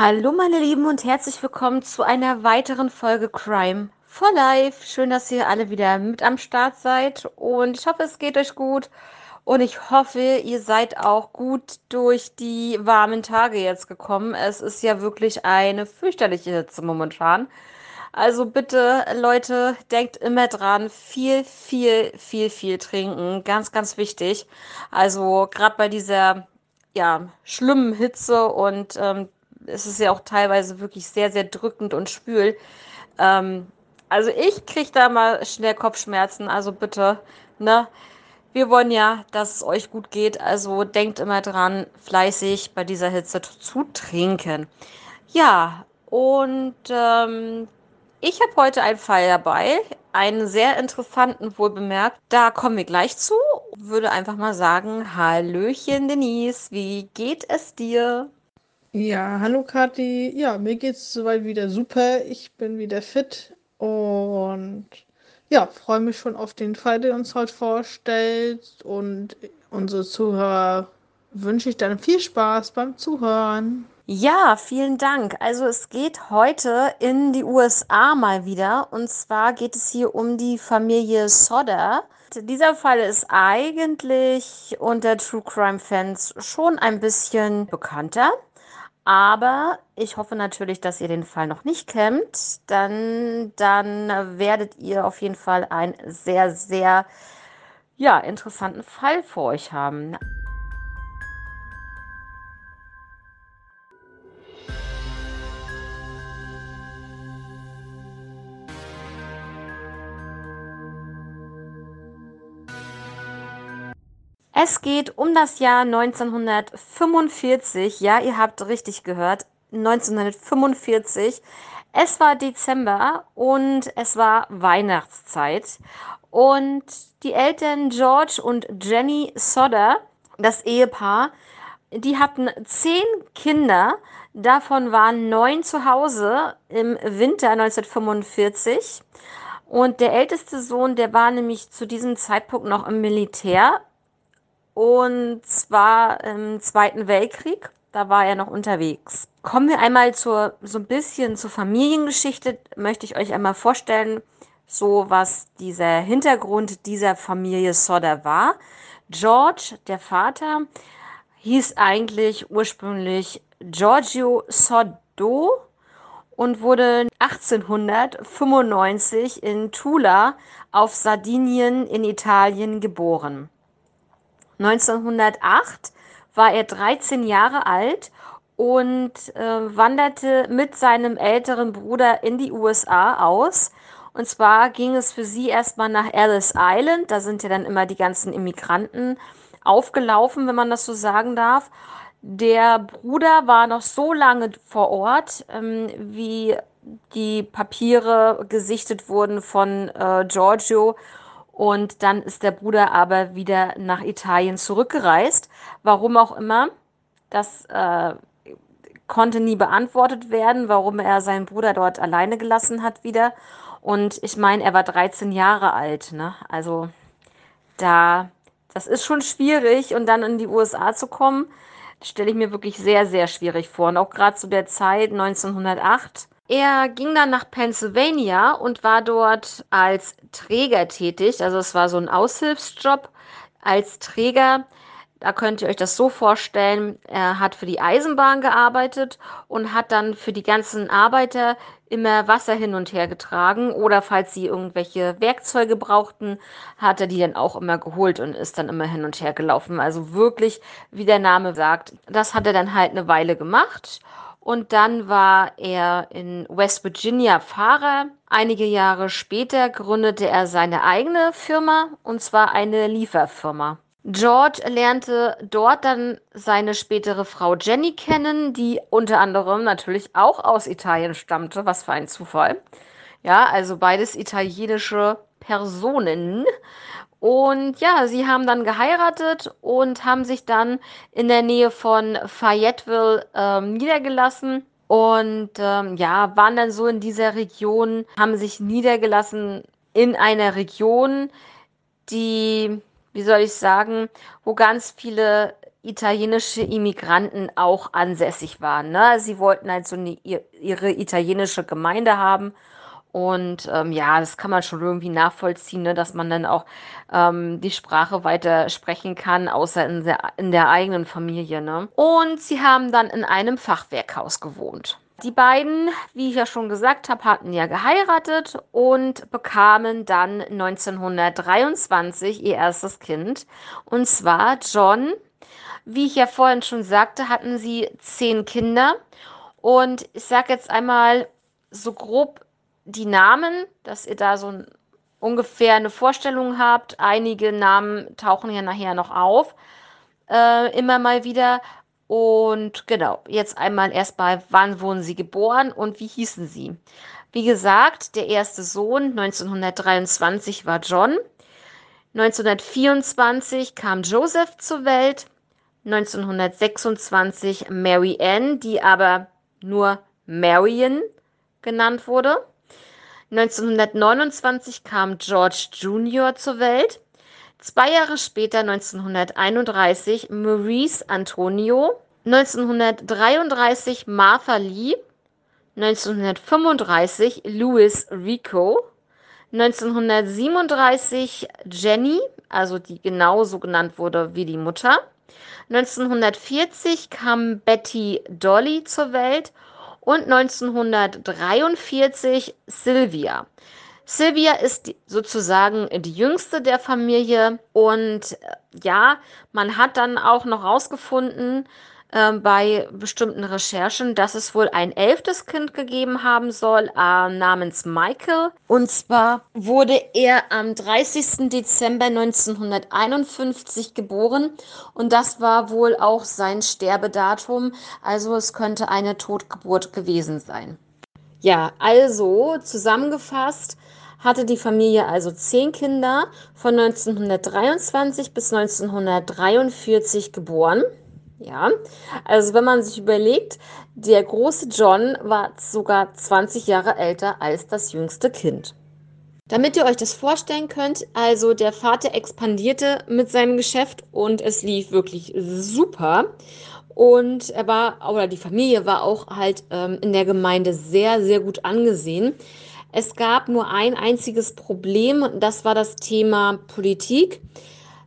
Hallo meine Lieben und herzlich willkommen zu einer weiteren Folge Crime for Life. Schön, dass ihr alle wieder mit am Start seid und ich hoffe, es geht euch gut und ich hoffe, ihr seid auch gut durch die warmen Tage jetzt gekommen. Es ist ja wirklich eine fürchterliche Hitze momentan. Also bitte, Leute, denkt immer dran, viel, viel, viel, viel trinken. Ganz, ganz wichtig. Also gerade bei dieser ja, schlimmen Hitze und ähm, es ist ja auch teilweise wirklich sehr, sehr drückend und schwül. Ähm, also ich kriege da mal schnell Kopfschmerzen. Also bitte, ne? Wir wollen ja, dass es euch gut geht. Also denkt immer dran, fleißig bei dieser Hitze zu trinken. Ja, und ähm, ich habe heute einen Fall dabei, einen sehr interessanten, wohl bemerkt. Da kommen wir gleich zu. Würde einfach mal sagen, Hallöchen Denise, wie geht es dir? Ja, hallo Kathi. Ja, mir geht's soweit wieder super. Ich bin wieder fit und ja, freue mich schon auf den Fall, den uns heute vorstellt. Und unsere Zuhörer wünsche ich dann viel Spaß beim Zuhören. Ja, vielen Dank. Also es geht heute in die USA mal wieder. Und zwar geht es hier um die Familie Sodder. Dieser Fall ist eigentlich unter True Crime Fans schon ein bisschen bekannter. Aber ich hoffe natürlich, dass ihr den Fall noch nicht kennt. Dann, dann werdet ihr auf jeden Fall einen sehr, sehr ja, interessanten Fall vor euch haben. Es geht um das Jahr 1945. Ja, ihr habt richtig gehört. 1945. Es war Dezember und es war Weihnachtszeit. Und die Eltern George und Jenny Sodder, das Ehepaar, die hatten zehn Kinder. Davon waren neun zu Hause im Winter 1945. Und der älteste Sohn, der war nämlich zu diesem Zeitpunkt noch im Militär und zwar im Zweiten Weltkrieg. Da war er noch unterwegs. Kommen wir einmal zur, so ein bisschen zur Familiengeschichte. Möchte ich euch einmal vorstellen, so was dieser Hintergrund dieser Familie Sodder war. George, der Vater, hieß eigentlich ursprünglich Giorgio Soddo und wurde 1895 in Tula auf Sardinien in Italien geboren. 1908 war er 13 Jahre alt und äh, wanderte mit seinem älteren Bruder in die USA aus. Und zwar ging es für sie erstmal nach Ellis Island. Da sind ja dann immer die ganzen Immigranten aufgelaufen, wenn man das so sagen darf. Der Bruder war noch so lange vor Ort, ähm, wie die Papiere gesichtet wurden von äh, Giorgio und dann ist der Bruder aber wieder nach Italien zurückgereist. Warum auch immer. Das äh, konnte nie beantwortet werden, warum er seinen Bruder dort alleine gelassen hat wieder. Und ich meine, er war 13 Jahre alt. Ne? Also da, das ist schon schwierig. Und dann in die USA zu kommen, stelle ich mir wirklich sehr, sehr schwierig vor. Und auch gerade zu der Zeit 1908 er ging dann nach Pennsylvania und war dort als Träger tätig. Also es war so ein Aushilfsjob als Träger. Da könnt ihr euch das so vorstellen, er hat für die Eisenbahn gearbeitet und hat dann für die ganzen Arbeiter immer Wasser hin und her getragen oder falls sie irgendwelche Werkzeuge brauchten, hat er die dann auch immer geholt und ist dann immer hin und her gelaufen. Also wirklich, wie der Name sagt, das hat er dann halt eine Weile gemacht und dann war er in West Virginia Fahrer. Einige Jahre später gründete er seine eigene Firma und zwar eine Lieferfirma. George lernte dort dann seine spätere Frau Jenny kennen, die unter anderem natürlich auch aus Italien stammte. Was für ein Zufall. Ja, also beides italienische Personen. Und ja, sie haben dann geheiratet und haben sich dann in der Nähe von Fayetteville ähm, niedergelassen. Und ähm, ja, waren dann so in dieser Region, haben sich niedergelassen in einer Region, die, wie soll ich sagen, wo ganz viele italienische Immigranten auch ansässig waren. Ne? Sie wollten halt so eine, ihre italienische Gemeinde haben. Und ähm, ja, das kann man schon irgendwie nachvollziehen, ne? dass man dann auch ähm, die Sprache weiter sprechen kann, außer in der, in der eigenen Familie. Ne? Und sie haben dann in einem Fachwerkhaus gewohnt. Die beiden, wie ich ja schon gesagt habe, hatten ja geheiratet und bekamen dann 1923 ihr erstes Kind. Und zwar John. Wie ich ja vorhin schon sagte, hatten sie zehn Kinder. Und ich sage jetzt einmal so grob die Namen, dass ihr da so ungefähr eine Vorstellung habt. Einige Namen tauchen ja nachher noch auf. Äh, immer mal wieder. Und genau, jetzt einmal erstmal, wann wurden sie geboren und wie hießen sie? Wie gesagt, der erste Sohn 1923 war John. 1924 kam Joseph zur Welt. 1926 Mary Ann, die aber nur Marion genannt wurde. 1929 kam George Jr. zur Welt. Zwei Jahre später, 1931, Maurice Antonio, 1933 Martha Lee, 1935 Louis Rico, 1937 Jenny, also die genauso genannt wurde wie die Mutter. 1940 kam Betty Dolly zur Welt und 1943 Sylvia. Sylvia ist sozusagen die jüngste der Familie und äh, ja, man hat dann auch noch rausgefunden äh, bei bestimmten Recherchen, dass es wohl ein elftes Kind gegeben haben soll, äh, namens Michael. Und zwar wurde er am 30. Dezember 1951 geboren und das war wohl auch sein Sterbedatum. Also es könnte eine Totgeburt gewesen sein. Ja, also zusammengefasst hatte die Familie also zehn Kinder, von 1923 bis 1943 geboren. Ja, also wenn man sich überlegt, der große John war sogar 20 Jahre älter als das jüngste Kind. Damit ihr euch das vorstellen könnt, also der Vater expandierte mit seinem Geschäft und es lief wirklich super. Und er war, oder die Familie war auch halt ähm, in der Gemeinde sehr, sehr gut angesehen. Es gab nur ein einziges Problem, das war das Thema Politik.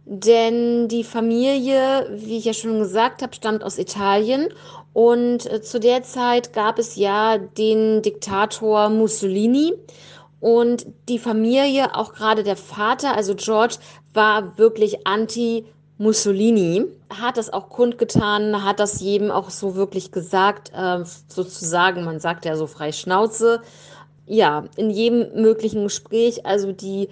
Denn die Familie, wie ich ja schon gesagt habe, stammt aus Italien. Und äh, zu der Zeit gab es ja den Diktator Mussolini. Und die Familie, auch gerade der Vater, also George, war wirklich anti Mussolini hat das auch kundgetan, hat das jedem auch so wirklich gesagt, äh, sozusagen, man sagt ja so frei Schnauze, ja, in jedem möglichen Gespräch, also die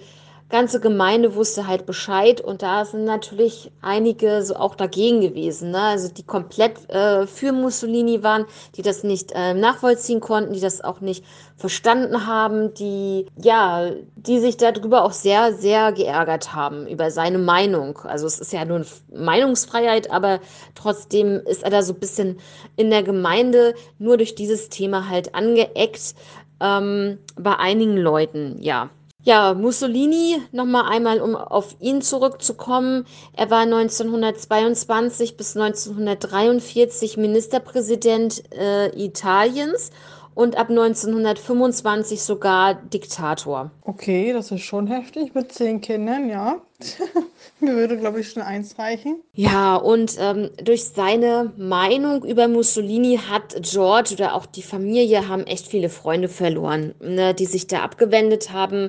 ganze Gemeinde wusste halt Bescheid und da sind natürlich einige so auch dagegen gewesen, ne? also die komplett äh, für Mussolini waren, die das nicht äh, nachvollziehen konnten, die das auch nicht verstanden haben, die ja, die sich darüber auch sehr, sehr geärgert haben über seine Meinung. Also es ist ja nur Meinungsfreiheit, aber trotzdem ist er da so ein bisschen in der Gemeinde nur durch dieses Thema halt angeeckt ähm, bei einigen Leuten, ja. Ja, Mussolini, nochmal einmal, um auf ihn zurückzukommen. Er war 1922 bis 1943 Ministerpräsident äh, Italiens und ab 1925 sogar Diktator. Okay, das ist schon heftig mit zehn Kindern, ja. Mir würde, glaube ich, schon eins reichen. Ja, und ähm, durch seine Meinung über Mussolini hat George oder auch die Familie haben echt viele Freunde verloren, ne, die sich da abgewendet haben.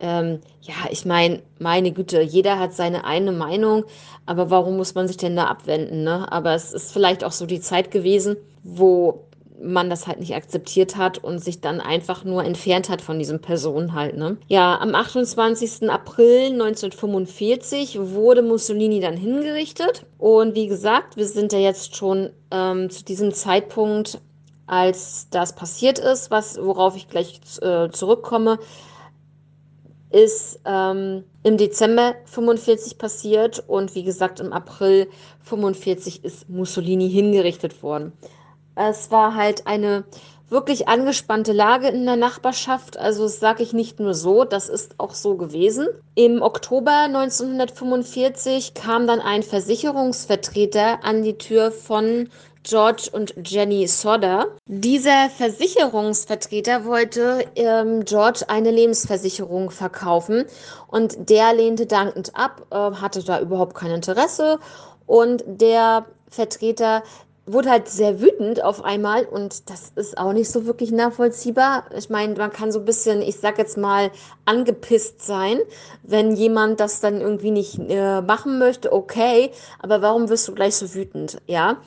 Ähm, ja, ich meine, meine Güte, jeder hat seine eine Meinung, aber warum muss man sich denn da abwenden? Ne? Aber es ist vielleicht auch so die Zeit gewesen, wo man das halt nicht akzeptiert hat und sich dann einfach nur entfernt hat von diesen Personen halt. Ne? Ja, am 28. April 1945 wurde Mussolini dann hingerichtet. Und wie gesagt, wir sind ja jetzt schon ähm, zu diesem Zeitpunkt, als das passiert ist, was, worauf ich gleich äh, zurückkomme, ist ähm, im Dezember 45 passiert und wie gesagt im April 45 ist Mussolini hingerichtet worden. Es war halt eine wirklich angespannte Lage in der Nachbarschaft. Also das sage ich nicht nur so, das ist auch so gewesen. Im Oktober 1945 kam dann ein Versicherungsvertreter an die Tür von George und Jenny Sodder. Dieser Versicherungsvertreter wollte ähm, George eine Lebensversicherung verkaufen und der lehnte dankend ab, äh, hatte da überhaupt kein Interesse und der Vertreter wurde halt sehr wütend auf einmal und das ist auch nicht so wirklich nachvollziehbar. Ich meine, man kann so ein bisschen, ich sag jetzt mal, angepisst sein, wenn jemand das dann irgendwie nicht äh, machen möchte, okay, aber warum wirst du gleich so wütend, ja?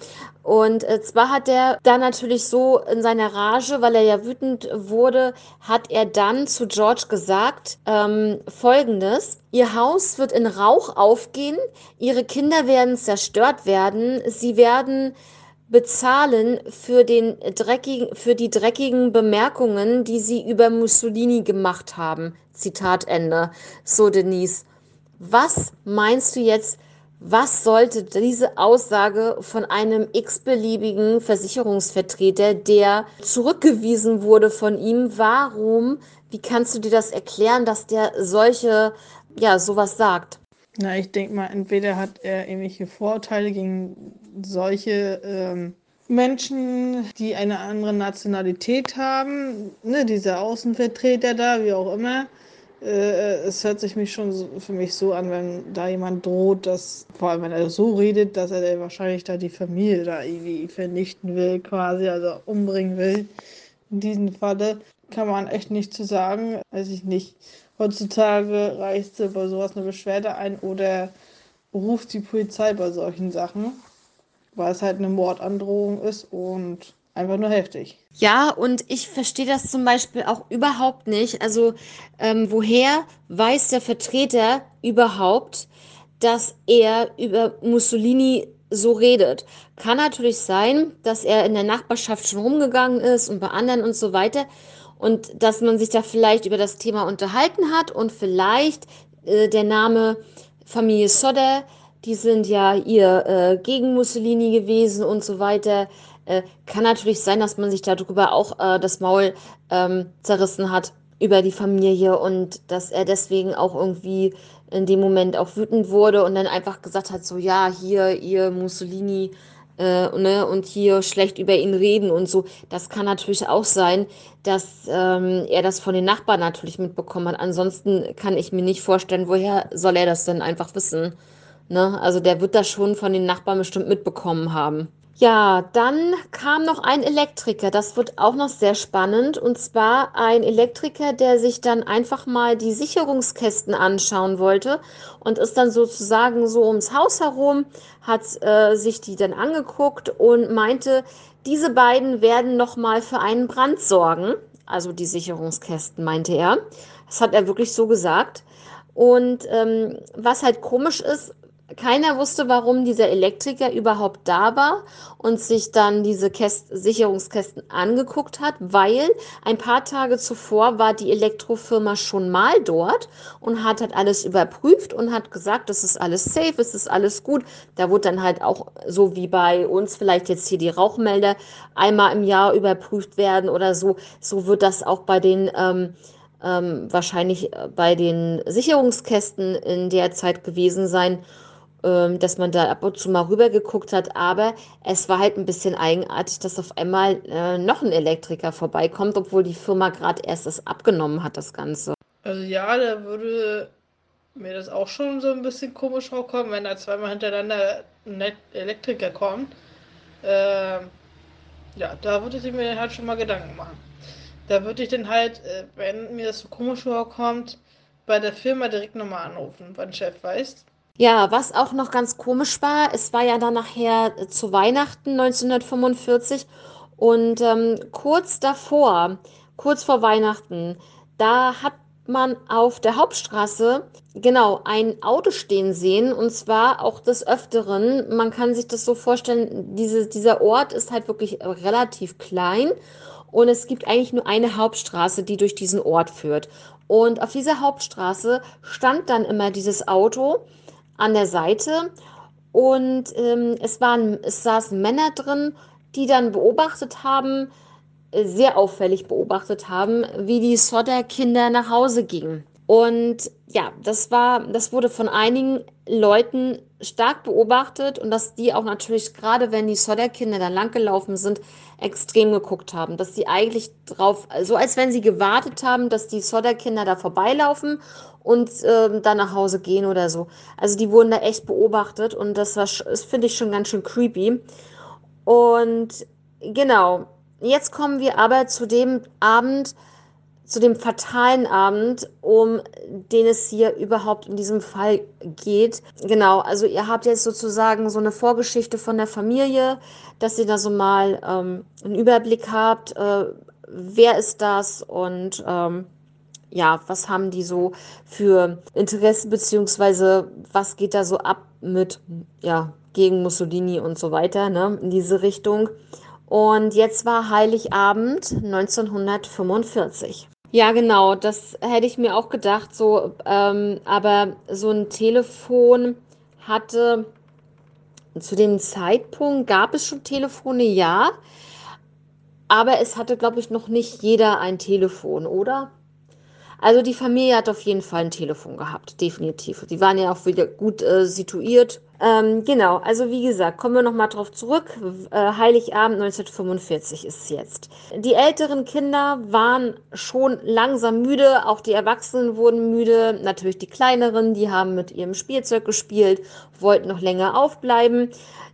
Und äh, zwar hat er dann natürlich so in seiner Rage, weil er ja wütend wurde, hat er dann zu George gesagt, ähm, folgendes, Ihr Haus wird in Rauch aufgehen, Ihre Kinder werden zerstört werden, Sie werden bezahlen für, den dreckigen, für die dreckigen Bemerkungen, die sie über Mussolini gemacht haben. Zitat Ende. So, Denise, was meinst du jetzt, was sollte diese Aussage von einem x-beliebigen Versicherungsvertreter, der zurückgewiesen wurde von ihm, warum, wie kannst du dir das erklären, dass der solche, ja, sowas sagt? Na, ich denke mal, entweder hat er irgendwelche Vorurteile gegen solche ähm, Menschen, die eine andere Nationalität haben, ne, diese Außenvertreter da, wie auch immer. Äh, es hört sich mich schon so, für mich so an, wenn da jemand droht, dass, vor allem wenn er so redet, dass er wahrscheinlich da die Familie da irgendwie vernichten will, quasi, also umbringen will. In diesem Falle kann man echt nichts zu sagen. Weiß ich nicht. Heutzutage reicht bei sowas eine Beschwerde ein oder ruft die Polizei bei solchen Sachen, weil es halt eine Mordandrohung ist und einfach nur heftig. Ja, und ich verstehe das zum Beispiel auch überhaupt nicht. Also, ähm, woher weiß der Vertreter überhaupt, dass er über Mussolini so redet? Kann natürlich sein, dass er in der Nachbarschaft schon rumgegangen ist und bei anderen und so weiter und dass man sich da vielleicht über das Thema unterhalten hat und vielleicht äh, der Name Familie Sodder, die sind ja ihr äh, gegen Mussolini gewesen und so weiter. Äh, kann natürlich sein, dass man sich darüber auch äh, das Maul ähm, zerrissen hat über die Familie und dass er deswegen auch irgendwie in dem Moment auch wütend wurde und dann einfach gesagt hat, so ja, hier ihr Mussolini äh, ne, und hier schlecht über ihn reden und so. Das kann natürlich auch sein, dass ähm, er das von den Nachbarn natürlich mitbekommen hat. Ansonsten kann ich mir nicht vorstellen, woher soll er das denn einfach wissen. Ne? Also der wird das schon von den Nachbarn bestimmt mitbekommen haben. Ja, dann kam noch ein Elektriker. Das wird auch noch sehr spannend. Und zwar ein Elektriker, der sich dann einfach mal die Sicherungskästen anschauen wollte und ist dann sozusagen so ums Haus herum, hat äh, sich die dann angeguckt und meinte, diese beiden werden noch mal für einen Brand sorgen. Also die Sicherungskästen, meinte er. Das hat er wirklich so gesagt. Und ähm, was halt komisch ist, keiner wusste, warum dieser Elektriker überhaupt da war und sich dann diese Käst Sicherungskästen angeguckt hat, weil ein paar Tage zuvor war die Elektrofirma schon mal dort und hat halt alles überprüft und hat gesagt, das ist alles safe, es ist alles gut. Da wurde dann halt auch so wie bei uns vielleicht jetzt hier die Rauchmelder einmal im Jahr überprüft werden oder so. So wird das auch bei den ähm, ähm, wahrscheinlich bei den Sicherungskästen in der Zeit gewesen sein. Ähm, dass man da ab und zu mal rübergeguckt hat, aber es war halt ein bisschen eigenartig, dass auf einmal äh, noch ein Elektriker vorbeikommt, obwohl die Firma gerade erst das abgenommen hat, das Ganze. Also ja, da würde mir das auch schon so ein bisschen komisch vorkommen, wenn da zweimal hintereinander ein Elektriker kommt. Ähm, ja, da würde ich mir halt schon mal Gedanken machen. Da würde ich dann halt, äh, wenn mir das so komisch vorkommt, bei der Firma direkt nochmal anrufen, wenn Chef weiß. Ja, was auch noch ganz komisch war, es war ja dann nachher äh, zu Weihnachten 1945 und ähm, kurz davor, kurz vor Weihnachten, da hat man auf der Hauptstraße genau ein Auto stehen sehen und zwar auch des Öfteren. Man kann sich das so vorstellen, diese, dieser Ort ist halt wirklich relativ klein und es gibt eigentlich nur eine Hauptstraße, die durch diesen Ort führt. Und auf dieser Hauptstraße stand dann immer dieses Auto an der Seite und ähm, es, waren, es saßen Männer drin, die dann beobachtet haben, sehr auffällig beobachtet haben, wie die Sodder-Kinder nach Hause gingen. Und ja, das war, das wurde von einigen Leuten stark beobachtet und dass die auch natürlich, gerade wenn die Sodder-Kinder da langgelaufen sind, extrem geguckt haben. Dass die eigentlich drauf, so als wenn sie gewartet haben, dass die Sodder-Kinder da vorbeilaufen und äh, dann nach Hause gehen oder so. Also die wurden da echt beobachtet und das war, das finde ich schon ganz schön creepy. Und genau, jetzt kommen wir aber zu dem Abend, zu dem fatalen Abend, um den es hier überhaupt in diesem Fall geht. Genau, also ihr habt jetzt sozusagen so eine Vorgeschichte von der Familie, dass ihr da so mal ähm, einen Überblick habt, äh, wer ist das und ähm, ja, was haben die so für Interessen, beziehungsweise was geht da so ab mit, ja, gegen Mussolini und so weiter, ne, in diese Richtung. Und jetzt war Heiligabend 1945. Ja, genau, das hätte ich mir auch gedacht, so, ähm, aber so ein Telefon hatte zu dem Zeitpunkt gab es schon Telefone, ja, aber es hatte, glaube ich, noch nicht jeder ein Telefon, oder? Also die Familie hat auf jeden Fall ein Telefon gehabt, definitiv. Die waren ja auch wieder gut äh, situiert. Ähm, genau, also wie gesagt, kommen wir nochmal drauf zurück. Äh, Heiligabend 1945 ist es jetzt. Die älteren Kinder waren schon langsam müde, auch die Erwachsenen wurden müde. Natürlich die kleineren, die haben mit ihrem Spielzeug gespielt, wollten noch länger aufbleiben.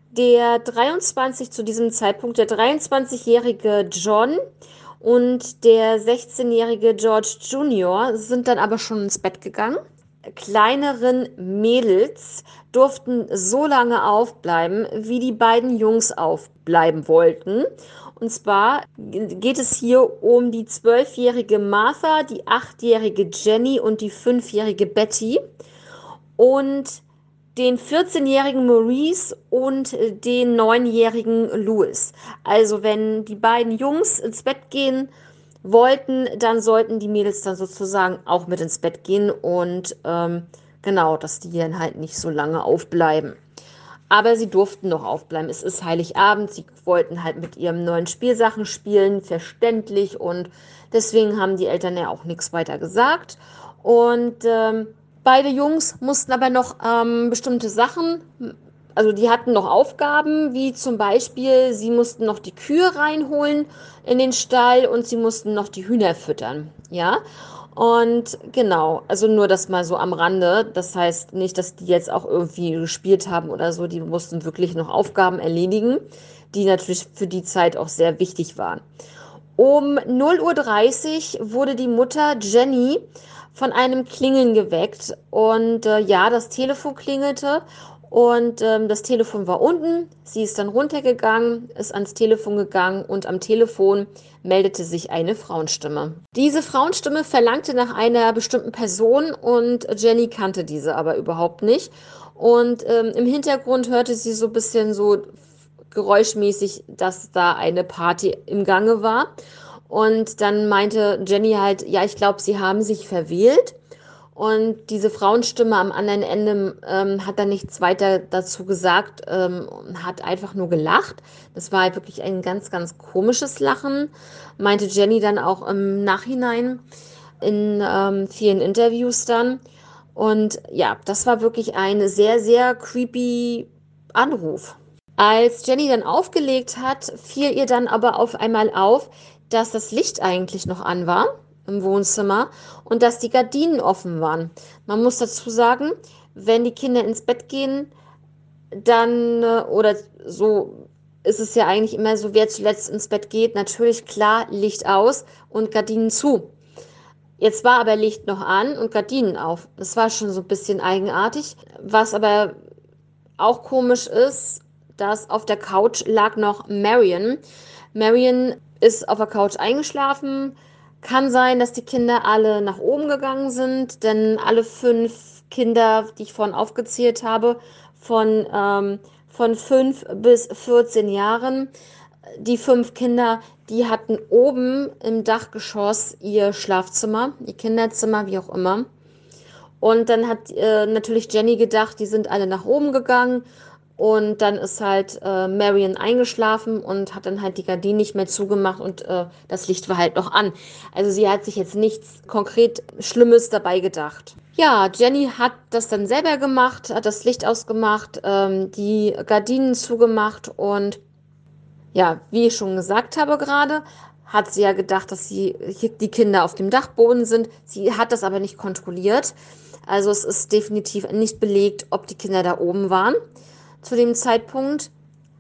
Der 23 zu diesem Zeitpunkt, der 23-jährige John, und der 16-jährige George Jr. sind dann aber schon ins Bett gegangen. Kleineren Mädels durften so lange aufbleiben, wie die beiden Jungs aufbleiben wollten. Und zwar geht es hier um die zwölfjährige Martha, die achtjährige Jenny und die fünfjährige Betty. Und den 14-jährigen Maurice und äh, den 9-jährigen Louis. Also wenn die beiden Jungs ins Bett gehen wollten, dann sollten die Mädels dann sozusagen auch mit ins Bett gehen und ähm, genau, dass die dann halt nicht so lange aufbleiben. Aber sie durften noch aufbleiben. Es ist Heiligabend. Sie wollten halt mit ihren neuen Spielsachen spielen, verständlich. Und deswegen haben die Eltern ja auch nichts weiter gesagt. Und ähm, Beide Jungs mussten aber noch ähm, bestimmte Sachen, also die hatten noch Aufgaben, wie zum Beispiel, sie mussten noch die Kühe reinholen in den Stall und sie mussten noch die Hühner füttern. Ja. Und genau, also nur das mal so am Rande. Das heißt nicht, dass die jetzt auch irgendwie gespielt haben oder so. Die mussten wirklich noch Aufgaben erledigen, die natürlich für die Zeit auch sehr wichtig waren. Um 0.30 Uhr wurde die Mutter Jenny von einem Klingeln geweckt. Und äh, ja, das Telefon klingelte und ähm, das Telefon war unten. Sie ist dann runtergegangen, ist ans Telefon gegangen und am Telefon meldete sich eine Frauenstimme. Diese Frauenstimme verlangte nach einer bestimmten Person und Jenny kannte diese aber überhaupt nicht. Und ähm, im Hintergrund hörte sie so ein bisschen so geräuschmäßig, dass da eine Party im Gange war. Und dann meinte Jenny halt, ja, ich glaube, sie haben sich verwählt. Und diese Frauenstimme am anderen Ende ähm, hat dann nichts weiter dazu gesagt, ähm, hat einfach nur gelacht. Das war halt wirklich ein ganz, ganz komisches Lachen, meinte Jenny dann auch im Nachhinein in ähm, vielen Interviews dann. Und ja, das war wirklich ein sehr, sehr creepy Anruf. Als Jenny dann aufgelegt hat, fiel ihr dann aber auf einmal auf, dass das Licht eigentlich noch an war im Wohnzimmer und dass die Gardinen offen waren. Man muss dazu sagen, wenn die Kinder ins Bett gehen, dann äh, oder so ist es ja eigentlich immer so, wer zuletzt ins Bett geht, natürlich klar Licht aus und Gardinen zu. Jetzt war aber Licht noch an und Gardinen auf. Das war schon so ein bisschen eigenartig. Was aber auch komisch ist, dass auf der Couch lag noch Marion. Marion ist auf der Couch eingeschlafen. Kann sein, dass die Kinder alle nach oben gegangen sind, denn alle fünf Kinder, die ich vorhin aufgezählt habe, von, ähm, von 5 bis 14 Jahren, die fünf Kinder, die hatten oben im Dachgeschoss ihr Schlafzimmer, ihr Kinderzimmer, wie auch immer. Und dann hat äh, natürlich Jenny gedacht, die sind alle nach oben gegangen Und dann ist halt äh, Marion eingeschlafen und hat dann halt die Gardinen nicht mehr zugemacht und äh, das Licht war halt noch an. Also sie hat sich jetzt nichts konkret Schlimmes dabei gedacht. Ja, Jenny hat das dann selber gemacht, hat das Licht ausgemacht, ähm, die Gardinen zugemacht und ja, wie ich schon gesagt habe gerade, hat sie ja gedacht, dass sie, die Kinder auf dem Dachboden sind. Sie hat das aber nicht kontrolliert. Also es ist definitiv nicht belegt, ob die Kinder da oben waren zu dem Zeitpunkt,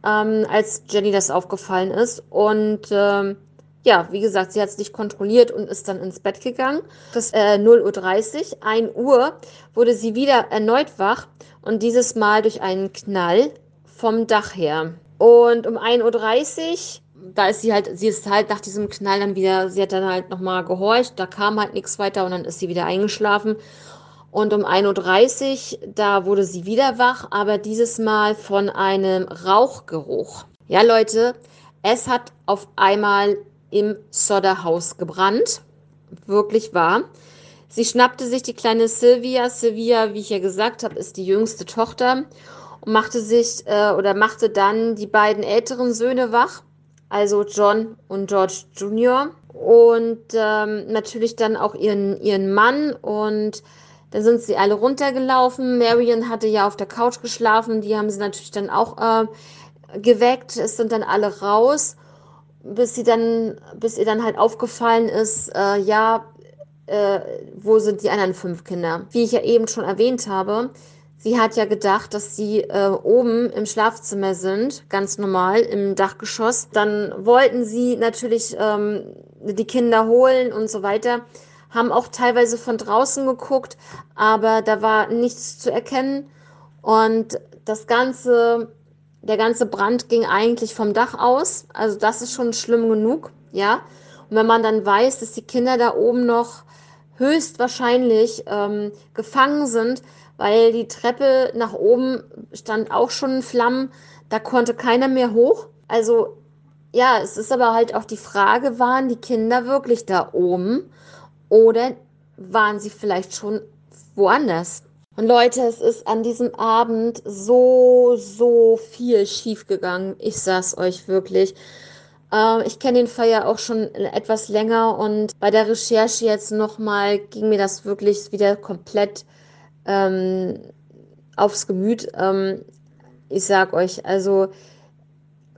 ähm, als Jenny das aufgefallen ist. Und ähm, ja, wie gesagt, sie hat es nicht kontrolliert und ist dann ins Bett gegangen. Das äh, 0.30 Uhr, 1 Uhr, wurde sie wieder erneut wach und dieses Mal durch einen Knall vom Dach her. Und um 1.30 Uhr da ist sie halt, sie ist halt nach diesem Knall dann wieder, sie hat dann halt nochmal gehorcht, da kam halt nichts weiter und dann ist sie wieder eingeschlafen. Und um 1.30 Uhr, da wurde sie wieder wach, aber dieses Mal von einem Rauchgeruch. Ja, Leute, es hat auf einmal im Sodderhaus gebrannt. Wirklich wahr. Sie schnappte sich die kleine Sylvia. Sylvia, wie ich ja gesagt habe, ist die jüngste Tochter und machte sich äh, oder machte dann die beiden älteren Söhne wach also John und George Jr. Und ähm, natürlich dann auch ihren, ihren Mann. Und dann sind sie alle runtergelaufen. Marion hatte ja auf der Couch geschlafen. Die haben sie natürlich dann auch äh, geweckt. Es sind dann alle raus, bis sie dann, bis ihr dann halt aufgefallen ist, äh, ja, äh, wo sind die anderen fünf Kinder? Wie ich ja eben schon erwähnt habe, Sie hat ja gedacht, dass sie äh, oben im Schlafzimmer sind, ganz normal im Dachgeschoss. Dann wollten sie natürlich ähm, die Kinder holen und so weiter, haben auch teilweise von draußen geguckt, aber da war nichts zu erkennen. Und das ganze, der ganze Brand ging eigentlich vom Dach aus. Also das ist schon schlimm genug, ja. Und wenn man dann weiß, dass die Kinder da oben noch höchstwahrscheinlich ähm, gefangen sind, weil die Treppe nach oben stand auch schon in Flammen. Da konnte keiner mehr hoch. Also ja, es ist aber halt auch die Frage, waren die Kinder wirklich da oben oder waren sie vielleicht schon woanders? Und Leute, es ist an diesem Abend so, so viel schiefgegangen. Ich sag's euch wirklich. Äh, ich kenne den Fall ja auch schon etwas länger und bei der Recherche jetzt nochmal ging mir das wirklich wieder komplett ähm, aufs Gemüt. Ähm, ich sag euch, also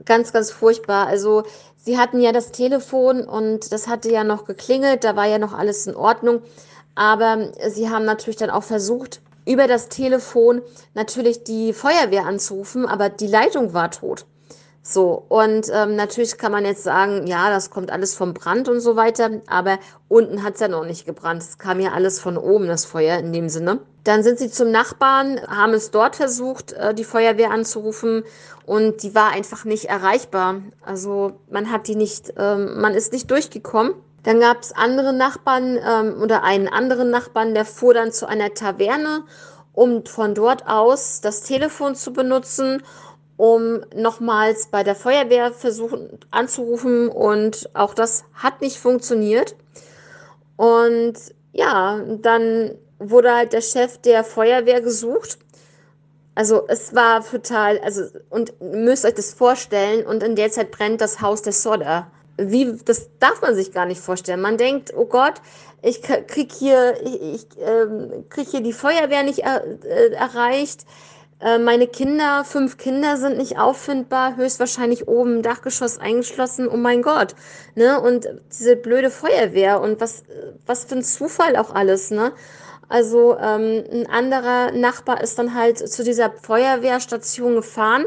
ganz, ganz furchtbar. Also sie hatten ja das Telefon und das hatte ja noch geklingelt, da war ja noch alles in Ordnung. Aber sie haben natürlich dann auch versucht, über das Telefon natürlich die Feuerwehr anzurufen, aber die Leitung war tot. So, und ähm, natürlich kann man jetzt sagen, ja, das kommt alles vom Brand und so weiter, aber unten hat es ja noch nicht gebrannt. Es kam ja alles von oben, das Feuer in dem Sinne. Dann sind sie zum Nachbarn, haben es dort versucht, äh, die Feuerwehr anzurufen und die war einfach nicht erreichbar. Also man hat die nicht, ähm, man ist nicht durchgekommen. Dann gab es andere Nachbarn ähm, oder einen anderen Nachbarn, der fuhr dann zu einer Taverne, um von dort aus das Telefon zu benutzen um nochmals bei der Feuerwehr versuchen anzurufen und auch das hat nicht funktioniert. Und ja, dann wurde halt der Chef der Feuerwehr gesucht. Also es war total, also und müsst euch das vorstellen und in der Zeit brennt das Haus der Sodder. Wie, das darf man sich gar nicht vorstellen. Man denkt, oh Gott, ich krieg hier, ich, ich ähm, krieg hier die Feuerwehr nicht er, äh, erreicht äh, meine Kinder, fünf Kinder sind nicht auffindbar, höchstwahrscheinlich oben im Dachgeschoss eingeschlossen. Oh mein Gott, ne? Und diese blöde Feuerwehr und was, was für ein Zufall auch alles, ne? Also ähm, ein anderer Nachbar ist dann halt zu dieser Feuerwehrstation gefahren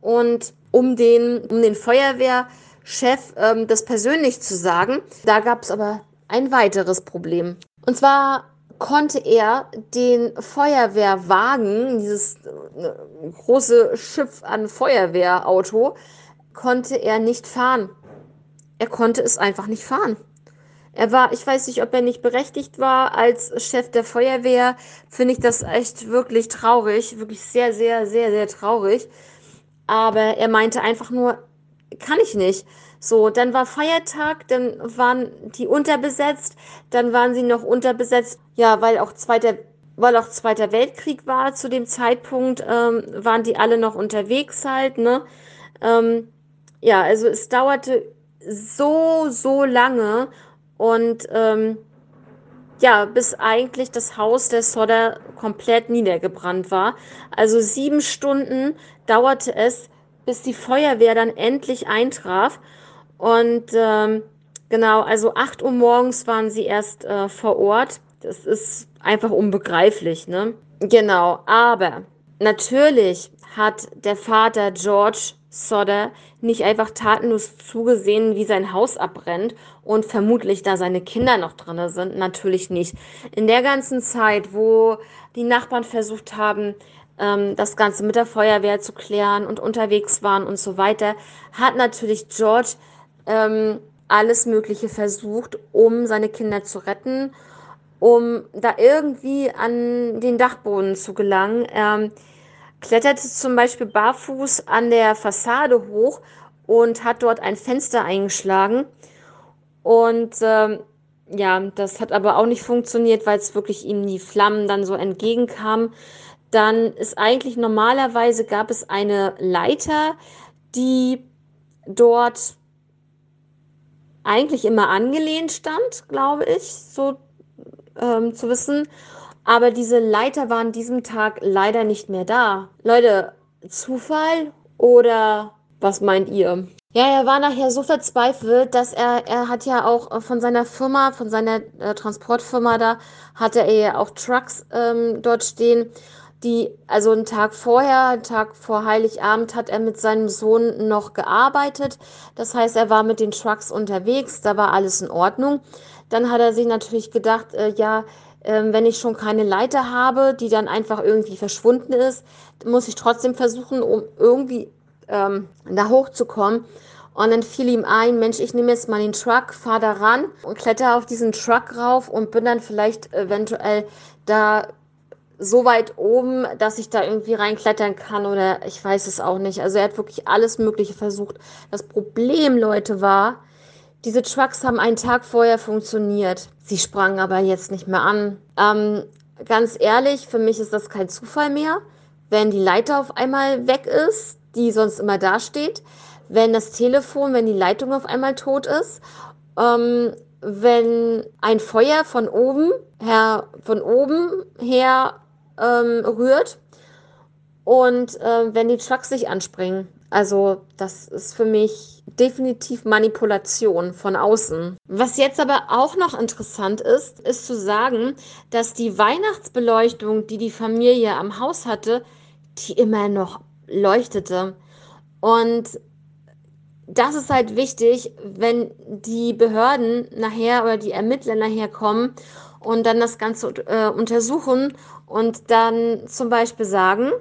und um den, um den Feuerwehrchef ähm, das persönlich zu sagen, da gab es aber ein weiteres Problem. Und zwar konnte er den Feuerwehrwagen, dieses äh, große Schiff an Feuerwehrauto, konnte er nicht fahren. Er konnte es einfach nicht fahren. Er war, ich weiß nicht, ob er nicht berechtigt war als Chef der Feuerwehr. Finde ich das echt wirklich traurig, wirklich sehr, sehr, sehr, sehr traurig. Aber er meinte einfach nur, kann ich nicht. So, dann war Feiertag, dann waren die unterbesetzt, dann waren sie noch unterbesetzt, ja, weil auch zweiter weil auch Zweiter Weltkrieg war zu dem Zeitpunkt, ähm, waren die alle noch unterwegs halt, ne? Ähm, ja, also es dauerte so, so lange und ähm, ja, bis eigentlich das Haus der Sodder komplett niedergebrannt war. Also sieben Stunden dauerte es, bis die Feuerwehr dann endlich eintraf. Und ähm, genau, also 8 Uhr morgens waren sie erst äh, vor Ort. Das ist einfach unbegreiflich, ne? Genau, aber natürlich hat der Vater George Sodder nicht einfach tatenlos zugesehen, wie sein Haus abbrennt und vermutlich da seine Kinder noch drin sind. Natürlich nicht. In der ganzen Zeit, wo die Nachbarn versucht haben, ähm, das Ganze mit der Feuerwehr zu klären und unterwegs waren und so weiter, hat natürlich George ähm, alles Mögliche versucht, um seine Kinder zu retten, um da irgendwie an den Dachboden zu gelangen. Ähm, kletterte zum Beispiel barfuß an der Fassade hoch und hat dort ein Fenster eingeschlagen. Und ähm, ja, das hat aber auch nicht funktioniert, weil es wirklich ihm die Flammen dann so entgegenkamen. Dann ist eigentlich normalerweise gab es eine Leiter, die dort eigentlich immer angelehnt stand, glaube ich, so ähm, zu wissen. Aber diese Leiter war an diesem Tag leider nicht mehr da. Leute, Zufall oder was meint ihr? Ja, er war nachher so verzweifelt, dass er, er hat ja auch von seiner Firma, von seiner äh, Transportfirma da, hatte er ja auch Trucks ähm, dort stehen, die, also einen Tag vorher, einen Tag vor Heiligabend, hat er mit seinem Sohn noch gearbeitet. Das heißt, er war mit den Trucks unterwegs, da war alles in Ordnung. Dann hat er sich natürlich gedacht, äh, ja, ähm, wenn ich schon keine Leiter habe, die dann einfach irgendwie verschwunden ist, muss ich trotzdem versuchen, um irgendwie ähm, da hochzukommen. Und dann fiel ihm ein, Mensch, ich nehme jetzt mal den Truck, fahre da ran und kletter auf diesen Truck rauf und bin dann vielleicht eventuell da so weit oben, dass ich da irgendwie reinklettern kann oder ich weiß es auch nicht. Also er hat wirklich alles Mögliche versucht. Das Problem, Leute, war, diese Trucks haben einen Tag vorher funktioniert. Sie sprangen aber jetzt nicht mehr an. Ähm, ganz ehrlich, für mich ist das kein Zufall mehr, wenn die Leiter auf einmal weg ist, die sonst immer dasteht, wenn das Telefon, wenn die Leitung auf einmal tot ist, ähm, wenn ein Feuer von oben her, von oben her ähm, rührt und äh, wenn die Trucks sich anspringen. Also das ist für mich definitiv Manipulation von außen. Was jetzt aber auch noch interessant ist, ist zu sagen, dass die Weihnachtsbeleuchtung, die die Familie am Haus hatte, die immer noch leuchtete. Und das ist halt wichtig, wenn die Behörden nachher oder die Ermittler nachher kommen und dann das Ganze äh, untersuchen und dann zum Beispiel sagen,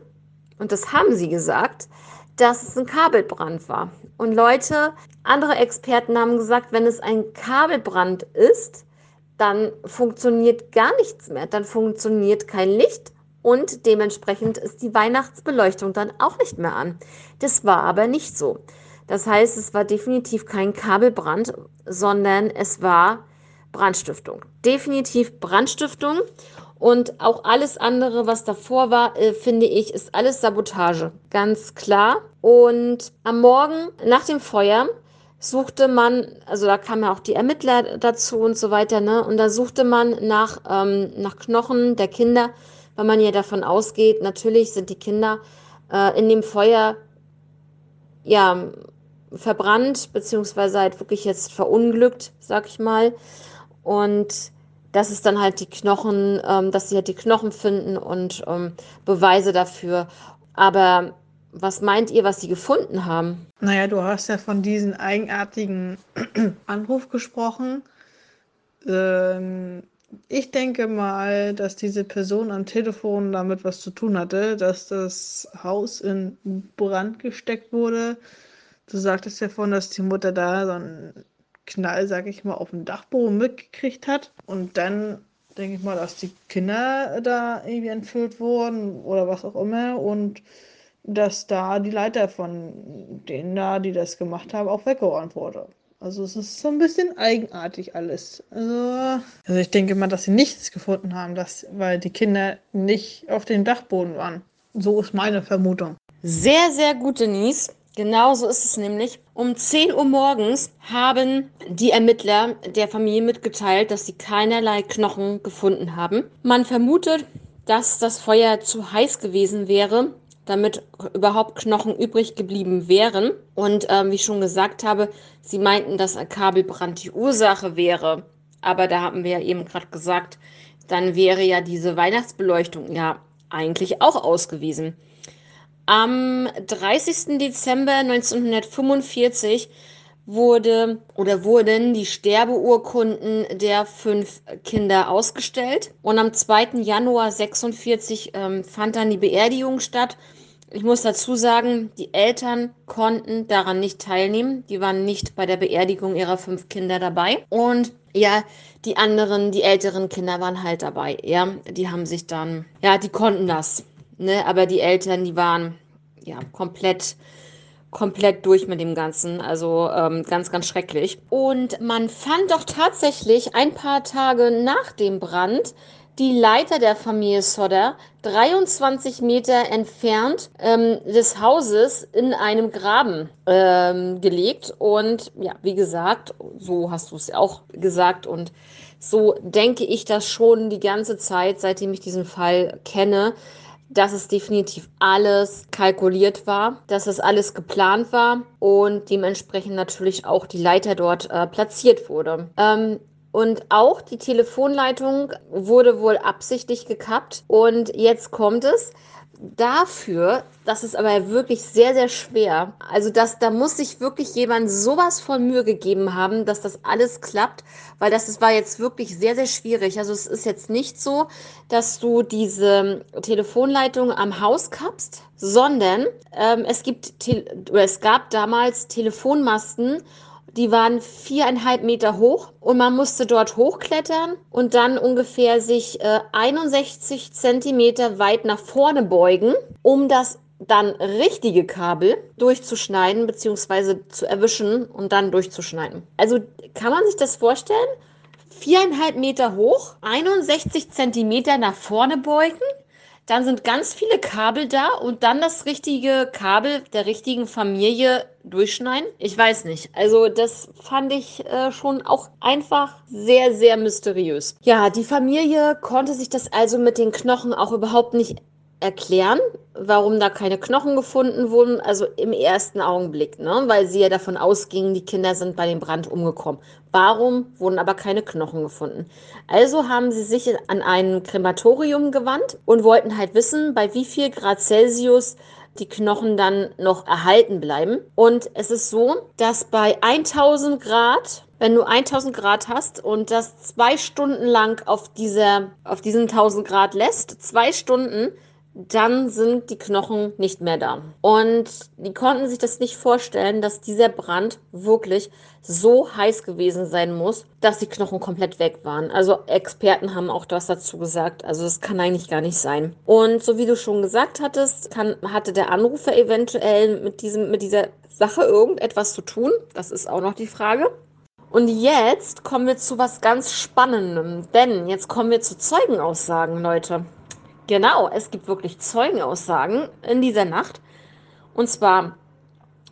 und das haben sie gesagt, dass es ein Kabelbrand war. Und Leute, andere Experten haben gesagt, wenn es ein Kabelbrand ist, dann funktioniert gar nichts mehr. Dann funktioniert kein Licht und dementsprechend ist die Weihnachtsbeleuchtung dann auch nicht mehr an. Das war aber nicht so. Das heißt, es war definitiv kein Kabelbrand, sondern es war Brandstiftung. Definitiv Brandstiftung. Und auch alles andere, was davor war, äh, finde ich, ist alles Sabotage. Ganz klar. Und am Morgen nach dem Feuer suchte man, also da kamen ja auch die Ermittler dazu und so weiter, ne? Und da suchte man nach, ähm, nach Knochen der Kinder, weil man ja davon ausgeht, natürlich sind die Kinder äh, in dem Feuer ja verbrannt, beziehungsweise halt wirklich jetzt verunglückt, sag ich mal. Und das ist dann halt die Knochen, ähm, dass sie halt die Knochen finden und ähm, Beweise dafür. Aber was meint ihr, was sie gefunden haben? Naja, du hast ja von diesem eigenartigen Anruf gesprochen. Ähm, ich denke mal, dass diese Person am Telefon damit was zu tun hatte, dass das Haus in Brand gesteckt wurde. Du sagtest ja vorhin, dass die Mutter da so ein Knall, sag ich mal, auf dem Dachboden mitgekriegt hat. Und dann denke ich mal, dass die Kinder da irgendwie entführt wurden oder was auch immer. Und dass da die Leiter von denen da, die das gemacht haben, auch weggeräumt wurde. Also es ist so ein bisschen eigenartig alles. Also, also ich denke mal, dass sie nichts gefunden haben, dass, weil die Kinder nicht auf dem Dachboden waren. So ist meine Vermutung. Sehr, sehr gut, Denise. Genau so ist es nämlich. Um 10 Uhr morgens haben die Ermittler der Familie mitgeteilt, dass sie keinerlei Knochen gefunden haben. Man vermutet, dass das Feuer zu heiß gewesen wäre, damit überhaupt Knochen übrig geblieben wären. Und ähm, wie ich schon gesagt habe, sie meinten, dass ein Kabelbrand die Ursache wäre. Aber da haben wir ja eben gerade gesagt, dann wäre ja diese Weihnachtsbeleuchtung ja eigentlich auch ausgewiesen. Am 30. Dezember 1945 wurde oder wurden die Sterbeurkunden der fünf Kinder ausgestellt und am 2. Januar 46 ähm, fand dann die Beerdigung statt. Ich muss dazu sagen, die Eltern konnten daran nicht teilnehmen. Die waren nicht bei der Beerdigung ihrer fünf Kinder dabei. Und ja, die anderen, die älteren Kinder waren halt dabei. Ja, die haben sich dann, ja, die konnten das. Ne? Aber die Eltern, die waren ja komplett komplett durch mit dem Ganzen. Also ähm, ganz, ganz schrecklich. Und man fand doch tatsächlich ein paar Tage nach dem Brand die Leiter der Familie Sodder 23 Meter entfernt ähm, des Hauses in einem Graben ähm, gelegt. Und ja, wie gesagt, so hast du es auch gesagt. Und so denke ich das schon die ganze Zeit, seitdem ich diesen Fall kenne dass es definitiv alles kalkuliert war, dass es alles geplant war und dementsprechend natürlich auch die Leiter dort äh, platziert wurde. Ähm, und auch die Telefonleitung wurde wohl absichtlich gekappt. Und jetzt kommt es dafür, das ist aber wirklich sehr, sehr schwer. Also das, da muss sich wirklich jemand sowas von Mühe gegeben haben, dass das alles klappt, weil das, das war jetzt wirklich sehr, sehr schwierig. Also es ist jetzt nicht so, dass du diese Telefonleitung am Haus kappst, sondern ähm, es gibt, oder es gab damals Telefonmasten die waren viereinhalb Meter hoch und man musste dort hochklettern und dann ungefähr sich äh, 61 Zentimeter weit nach vorne beugen, um das dann richtige Kabel durchzuschneiden bzw. zu erwischen und dann durchzuschneiden. Also kann man sich das vorstellen? Viereinhalb Meter hoch, 61 Zentimeter nach vorne beugen dann sind ganz viele Kabel da und dann das richtige Kabel der richtigen Familie durchschneiden. Ich weiß nicht. Also das fand ich äh, schon auch einfach sehr, sehr mysteriös. Ja, die Familie konnte sich das also mit den Knochen auch überhaupt nicht erklären, warum da keine Knochen gefunden wurden, also im ersten Augenblick, ne? weil sie ja davon ausgingen, die Kinder sind bei dem Brand umgekommen. Warum wurden aber keine Knochen gefunden? Also haben sie sich an ein Krematorium gewandt und wollten halt wissen, bei wie viel Grad Celsius die Knochen dann noch erhalten bleiben. Und es ist so, dass bei 1000 Grad wenn du 1000 Grad hast und das zwei Stunden lang auf, dieser, auf diesen 1000 Grad lässt, zwei Stunden, dann sind die Knochen nicht mehr da. Und die konnten sich das nicht vorstellen, dass dieser Brand wirklich so heiß gewesen sein muss, dass die Knochen komplett weg waren. Also Experten haben auch das dazu gesagt. Also das kann eigentlich gar nicht sein. Und so wie du schon gesagt hattest, kann, hatte der Anrufer eventuell mit, diesem, mit dieser Sache irgendetwas zu tun. Das ist auch noch die Frage. Und jetzt kommen wir zu was ganz Spannendem, denn jetzt kommen wir zu Zeugenaussagen, Leute. Genau, es gibt wirklich Zeugenaussagen in dieser Nacht. Und zwar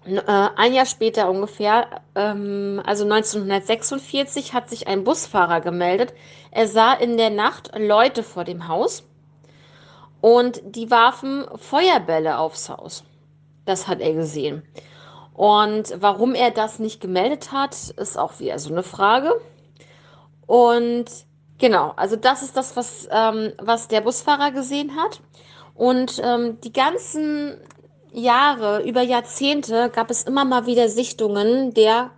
äh, ein Jahr später ungefähr, ähm, also 1946, hat sich ein Busfahrer gemeldet. Er sah in der Nacht Leute vor dem Haus und die warfen Feuerbälle aufs Haus. Das hat er gesehen. Und warum er das nicht gemeldet hat, ist auch wieder so eine Frage. Und Genau, also das ist das, was, ähm, was der Busfahrer gesehen hat. Und ähm, die ganzen Jahre, über Jahrzehnte gab es immer mal wieder Sichtungen der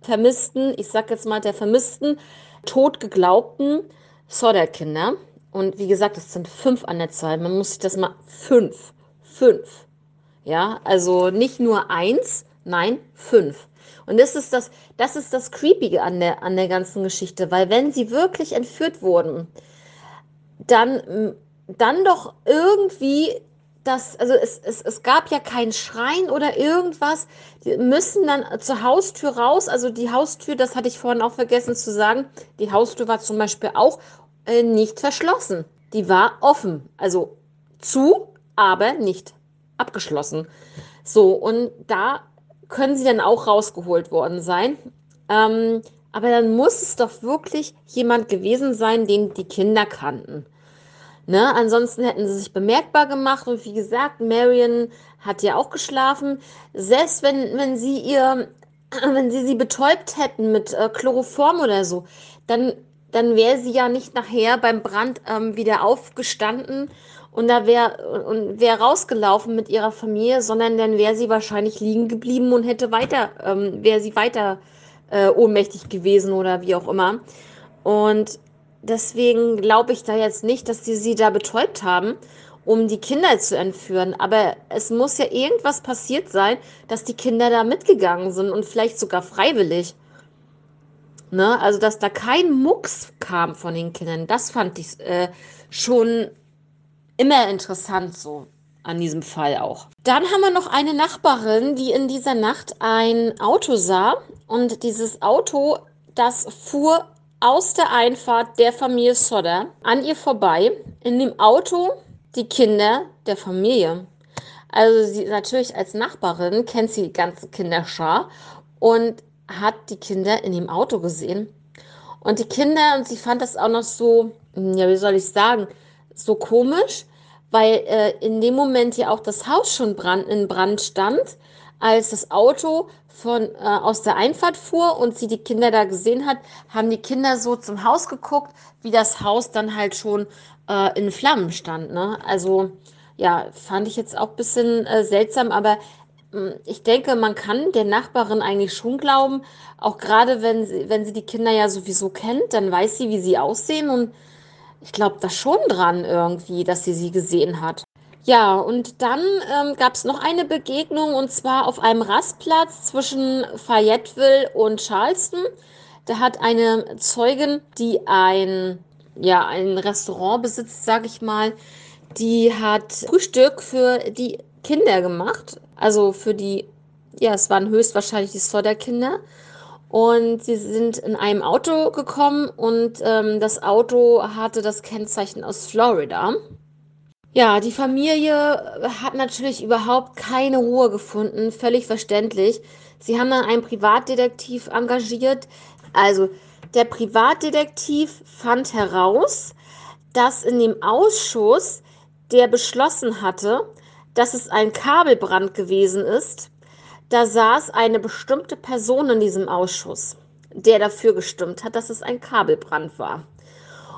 vermissten, ich sag jetzt mal der vermissten, tot geglaubten Sodder-Kinder. Und wie gesagt, es sind fünf an der Zahl. Man muss sich das mal fünf, fünf. Ja, also nicht nur eins, nein, fünf. Und das ist das, das ist das Creepige an der, an der ganzen Geschichte, weil wenn sie wirklich entführt wurden, dann, dann doch irgendwie dass, also es, es, es gab ja keinen Schrein oder irgendwas. Die müssen dann zur Haustür raus. Also die Haustür, das hatte ich vorhin auch vergessen zu sagen, die Haustür war zum Beispiel auch äh, nicht verschlossen. Die war offen. Also zu, aber nicht abgeschlossen. So, und da können sie dann auch rausgeholt worden sein. Ähm, aber dann muss es doch wirklich jemand gewesen sein, den die Kinder kannten. Ne? Ansonsten hätten sie sich bemerkbar gemacht und wie gesagt, Marion hat ja auch geschlafen. Selbst wenn, wenn sie ihr, wenn sie sie betäubt hätten mit äh, Chloroform oder so, dann, dann wäre sie ja nicht nachher beim Brand ähm, wieder aufgestanden und da wäre und wäre rausgelaufen mit ihrer Familie, sondern dann wäre sie wahrscheinlich liegen geblieben und hätte weiter, ähm, wäre sie weiter äh, ohnmächtig gewesen oder wie auch immer. Und deswegen glaube ich da jetzt nicht, dass die sie da betäubt haben, um die Kinder zu entführen. Aber es muss ja irgendwas passiert sein, dass die Kinder da mitgegangen sind und vielleicht sogar freiwillig. Ne? Also, dass da kein Mucks kam von den Kindern, das fand ich äh, schon immer interessant so an diesem Fall auch. Dann haben wir noch eine Nachbarin, die in dieser Nacht ein Auto sah und dieses Auto, das fuhr aus der Einfahrt der Familie Sodder an ihr vorbei. In dem Auto die Kinder der Familie. Also sie natürlich als Nachbarin kennt sie die ganze Kinderschar und hat die Kinder in dem Auto gesehen. Und die Kinder, und sie fand das auch noch so, ja, wie soll ich sagen, so komisch, weil äh, in dem Moment ja auch das Haus schon brand, in Brand stand, als das Auto von, äh, aus der Einfahrt fuhr und sie die Kinder da gesehen hat, haben die Kinder so zum Haus geguckt, wie das Haus dann halt schon äh, in Flammen stand. Ne? Also ja, fand ich jetzt auch ein bisschen äh, seltsam, aber hm, ich denke, man kann der Nachbarin eigentlich schon glauben, auch gerade wenn sie, wenn sie die Kinder ja sowieso kennt, dann weiß sie, wie sie aussehen und ich glaube da schon dran irgendwie, dass sie sie gesehen hat. Ja, und dann ähm, gab es noch eine Begegnung und zwar auf einem Rastplatz zwischen Fayetteville und Charleston. Da hat eine Zeugin, die ein, ja, ein Restaurant besitzt, sag ich mal, die hat Frühstück für die Kinder gemacht. Also für die, ja, es waren höchstwahrscheinlich die Sodder-Kinder. Und sie sind in einem Auto gekommen und ähm, das Auto hatte das Kennzeichen aus Florida. Ja, die Familie hat natürlich überhaupt keine Ruhe gefunden, völlig verständlich. Sie haben dann einen Privatdetektiv engagiert. Also der Privatdetektiv fand heraus, dass in dem Ausschuss, der beschlossen hatte, dass es ein Kabelbrand gewesen ist, da saß eine bestimmte Person in diesem Ausschuss, der dafür gestimmt hat, dass es ein Kabelbrand war.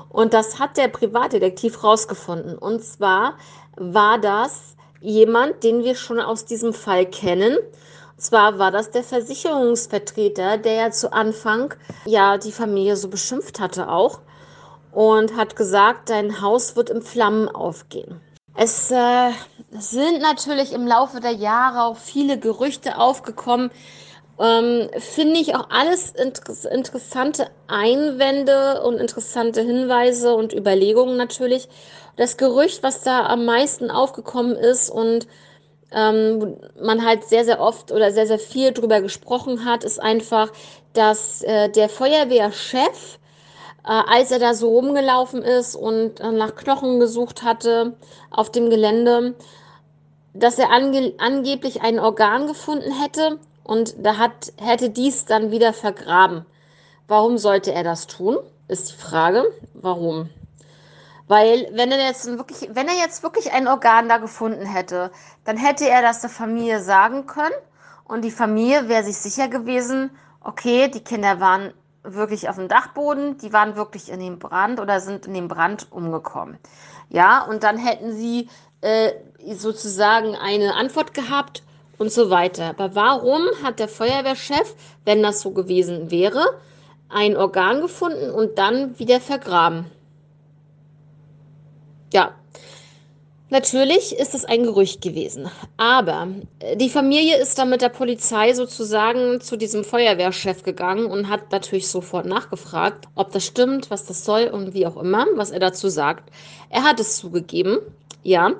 Und das hat der Privatdetektiv rausgefunden. Und zwar war das jemand, den wir schon aus diesem Fall kennen. Und zwar war das der Versicherungsvertreter, der ja zu Anfang ja die Familie so beschimpft hatte auch und hat gesagt, dein Haus wird in Flammen aufgehen. Es äh, sind natürlich im Laufe der Jahre auch viele Gerüchte aufgekommen. Ähm, Finde ich auch alles inter interessante Einwände und interessante Hinweise und Überlegungen natürlich. Das Gerücht, was da am meisten aufgekommen ist und ähm, man halt sehr, sehr oft oder sehr, sehr viel drüber gesprochen hat, ist einfach, dass äh, der Feuerwehrchef als er da so rumgelaufen ist und äh, nach Knochen gesucht hatte auf dem Gelände, dass er ange angeblich ein Organ gefunden hätte und da hat, hätte dies dann wieder vergraben. Warum sollte er das tun? Ist die Frage. Warum? Weil, wenn er jetzt wirklich, wenn er jetzt wirklich ein Organ da gefunden hätte, dann hätte er das der Familie sagen können und die Familie wäre sich sicher gewesen, okay, die Kinder waren wirklich auf dem Dachboden, die waren wirklich in dem Brand oder sind in dem Brand umgekommen. Ja, und dann hätten sie äh, sozusagen eine Antwort gehabt und so weiter. Aber warum hat der Feuerwehrchef, wenn das so gewesen wäre, ein Organ gefunden und dann wieder vergraben? Ja, Natürlich ist es ein Gerücht gewesen, aber äh, die Familie ist dann mit der Polizei sozusagen zu diesem Feuerwehrchef gegangen und hat natürlich sofort nachgefragt, ob das stimmt, was das soll und wie auch immer, was er dazu sagt. Er hat es zugegeben, ja.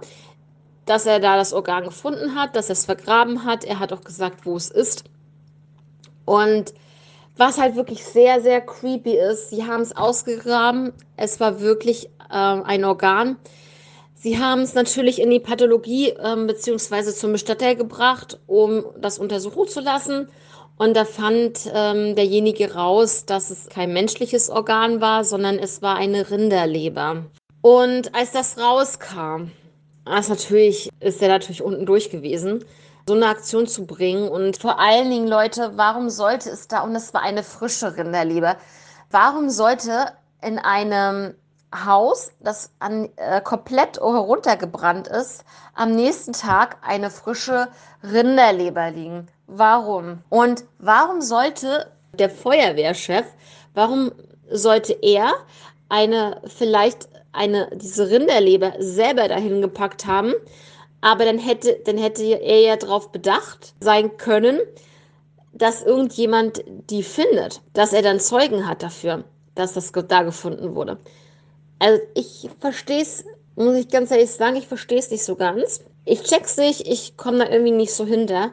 dass er da das Organ gefunden hat, dass er es vergraben hat. Er hat auch gesagt, wo es ist. Und was halt wirklich sehr, sehr creepy ist, sie haben es ausgegraben. Es war wirklich äh, ein Organ. Sie haben es natürlich in die Pathologie äh, bzw. zum Bestatter gebracht, um das untersuchen zu lassen. Und da fand ähm, derjenige raus, dass es kein menschliches Organ war, sondern es war eine Rinderleber. Und als das rauskam, das natürlich, ist er natürlich unten durch gewesen, so eine Aktion zu bringen. Und vor allen Dingen, Leute, warum sollte es da, und es war eine frische Rinderleber, warum sollte in einem Haus, das an, äh, komplett heruntergebrannt ist, am nächsten Tag eine frische Rinderleber liegen? Warum? Und warum sollte der Feuerwehrchef, warum sollte er eine vielleicht eine diese Rinderleber selber dahin gepackt haben, aber dann hätte dann hätte er ja darauf bedacht sein können, dass irgendjemand die findet, dass er dann Zeugen hat dafür, dass das da gefunden wurde. Also ich verstehe es, muss ich ganz ehrlich sagen, ich verstehe es nicht so ganz. Ich check's nicht, ich komme da irgendwie nicht so hinter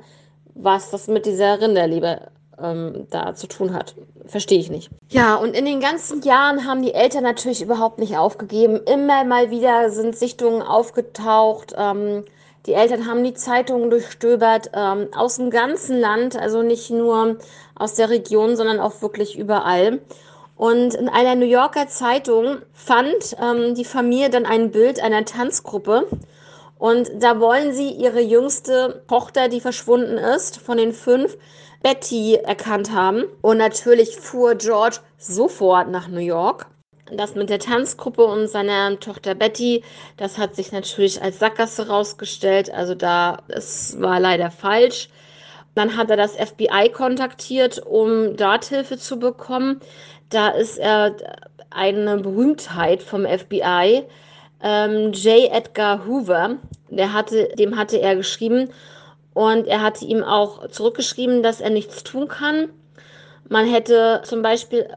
was das mit dieser Rinderleber ähm, da zu tun hat. Verstehe ich nicht. Ja, und in den ganzen Jahren haben die Eltern natürlich überhaupt nicht aufgegeben. Immer mal wieder sind Sichtungen aufgetaucht. Ähm, die Eltern haben die Zeitungen durchstöbert ähm, aus dem ganzen Land, also nicht nur aus der Region, sondern auch wirklich überall. Und in einer New Yorker Zeitung fand ähm, die Familie dann ein Bild einer Tanzgruppe und da wollen sie ihre jüngste Tochter, die verschwunden ist, von den fünf, Betty, erkannt haben. Und natürlich fuhr George sofort nach New York. Das mit der Tanzgruppe und seiner Tochter Betty, das hat sich natürlich als Sackgasse rausgestellt. Also da, es war leider falsch. Dann hat er das FBI kontaktiert, um dort Hilfe zu bekommen. Da ist er eine Berühmtheit vom FBI ähm, J. Edgar Hoover, der hatte, dem hatte er geschrieben und er hatte ihm auch zurückgeschrieben, dass er nichts tun kann. Man hätte zum Beispiel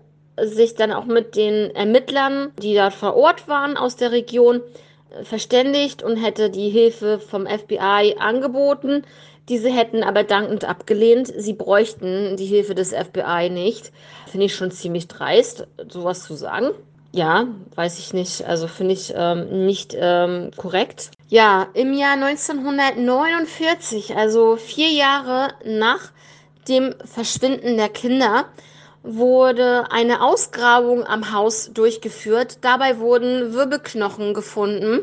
sich dann auch mit den Ermittlern, die dort vor Ort waren aus der Region, verständigt und hätte die Hilfe vom FBI angeboten. Diese hätten aber dankend abgelehnt. Sie bräuchten die Hilfe des FBI nicht. Finde ich schon ziemlich dreist, sowas zu sagen. Ja, weiß ich nicht. Also finde ich ähm, nicht ähm, korrekt. Ja, im Jahr 1949, also vier Jahre nach dem Verschwinden der Kinder, wurde eine Ausgrabung am Haus durchgeführt. Dabei wurden Wirbelknochen gefunden.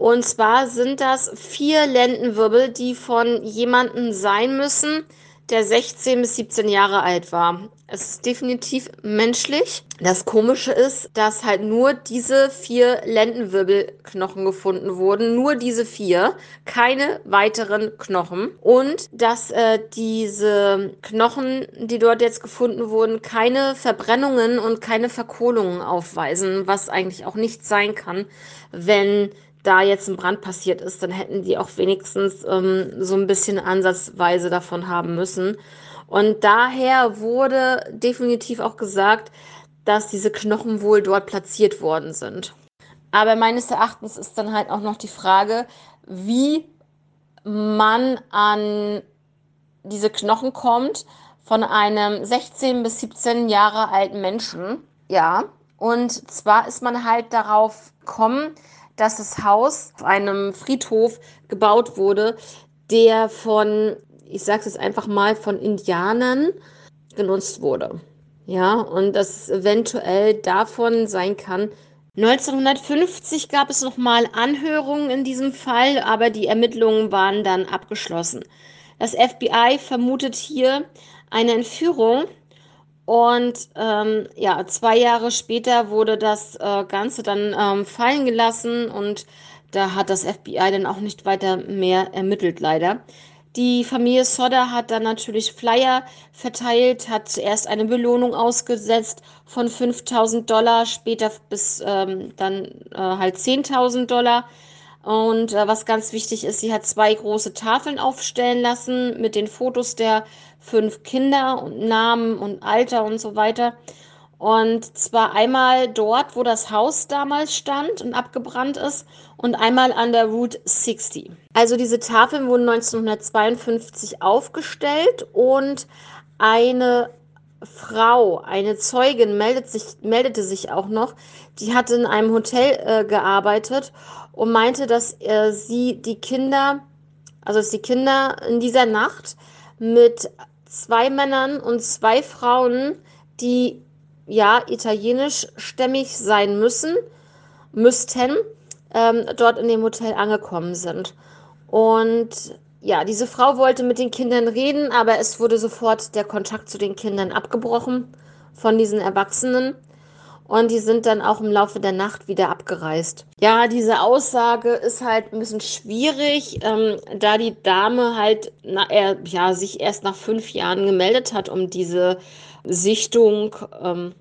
Und zwar sind das vier Lendenwirbel, die von jemandem sein müssen, der 16 bis 17 Jahre alt war. Es ist definitiv menschlich. Das Komische ist, dass halt nur diese vier Lendenwirbelknochen gefunden wurden. Nur diese vier. Keine weiteren Knochen. Und dass äh, diese Knochen, die dort jetzt gefunden wurden, keine Verbrennungen und keine Verkohlungen aufweisen. Was eigentlich auch nicht sein kann, wenn da jetzt ein Brand passiert ist, dann hätten die auch wenigstens ähm, so ein bisschen ansatzweise davon haben müssen. Und daher wurde definitiv auch gesagt, dass diese Knochen wohl dort platziert worden sind. Aber meines Erachtens ist dann halt auch noch die Frage, wie man an diese Knochen kommt von einem 16 bis 17 Jahre alten Menschen. Ja, und zwar ist man halt darauf gekommen, dass das Haus auf einem Friedhof gebaut wurde, der von, ich sage es einfach mal, von Indianern genutzt wurde. Ja, und das eventuell davon sein kann. 1950 gab es nochmal Anhörungen in diesem Fall, aber die Ermittlungen waren dann abgeschlossen. Das FBI vermutet hier eine Entführung und ähm, ja, zwei Jahre später wurde das äh, Ganze dann ähm, fallen gelassen und da hat das FBI dann auch nicht weiter mehr ermittelt, leider. Die Familie Sodder hat dann natürlich Flyer verteilt, hat zuerst eine Belohnung ausgesetzt von 5000 Dollar, später bis ähm, dann äh, halt 10.000 Dollar. Und äh, was ganz wichtig ist, sie hat zwei große Tafeln aufstellen lassen mit den Fotos der fünf Kinder und Namen und Alter und so weiter. Und zwar einmal dort, wo das Haus damals stand und abgebrannt ist, und einmal an der Route 60. Also diese Tafeln wurden 1952 aufgestellt und eine Frau, eine Zeugin meldet sich, meldete sich auch noch, die hatte in einem Hotel äh, gearbeitet und meinte, dass äh, sie die Kinder, also dass die Kinder in dieser Nacht mit zwei Männern und zwei Frauen, die ja italienischstämmig sein müssen, müssten, ähm, dort in dem Hotel angekommen sind. Und ja, diese Frau wollte mit den Kindern reden, aber es wurde sofort der Kontakt zu den Kindern abgebrochen von diesen Erwachsenen. Und die sind dann auch im Laufe der Nacht wieder abgereist. Ja, diese Aussage ist halt ein bisschen schwierig, ähm, da die Dame halt na, er, ja, sich erst nach fünf Jahren gemeldet hat, um diese Sichtung ähm,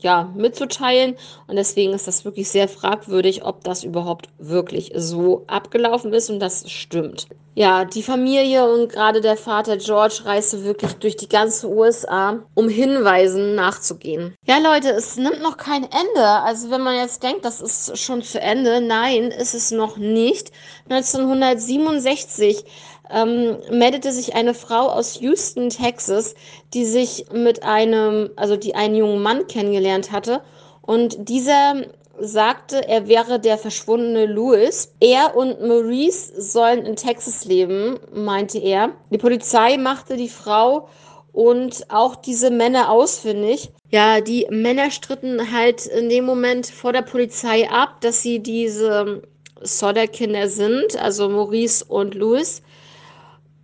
ja, mitzuteilen. Und deswegen ist das wirklich sehr fragwürdig, ob das überhaupt wirklich so abgelaufen ist und das stimmt. Ja, die Familie und gerade der Vater George reiste wirklich durch die ganze USA, um Hinweisen nachzugehen. Ja, Leute, es nimmt noch kein Ende. Also wenn man jetzt denkt, das ist schon zu Ende, nein, ist es noch nicht. 1967 ähm, meldete sich eine Frau aus Houston, Texas, die sich mit einem, also die einen jungen Mann kennengelernt hatte. Und dieser sagte, er wäre der verschwundene Louis. Er und Maurice sollen in Texas leben, meinte er. Die Polizei machte die Frau und auch diese Männer ausfindig. Ja, die Männer stritten halt in dem Moment vor der Polizei ab, dass sie diese Sodder-Kinder sind, also Maurice und Louis.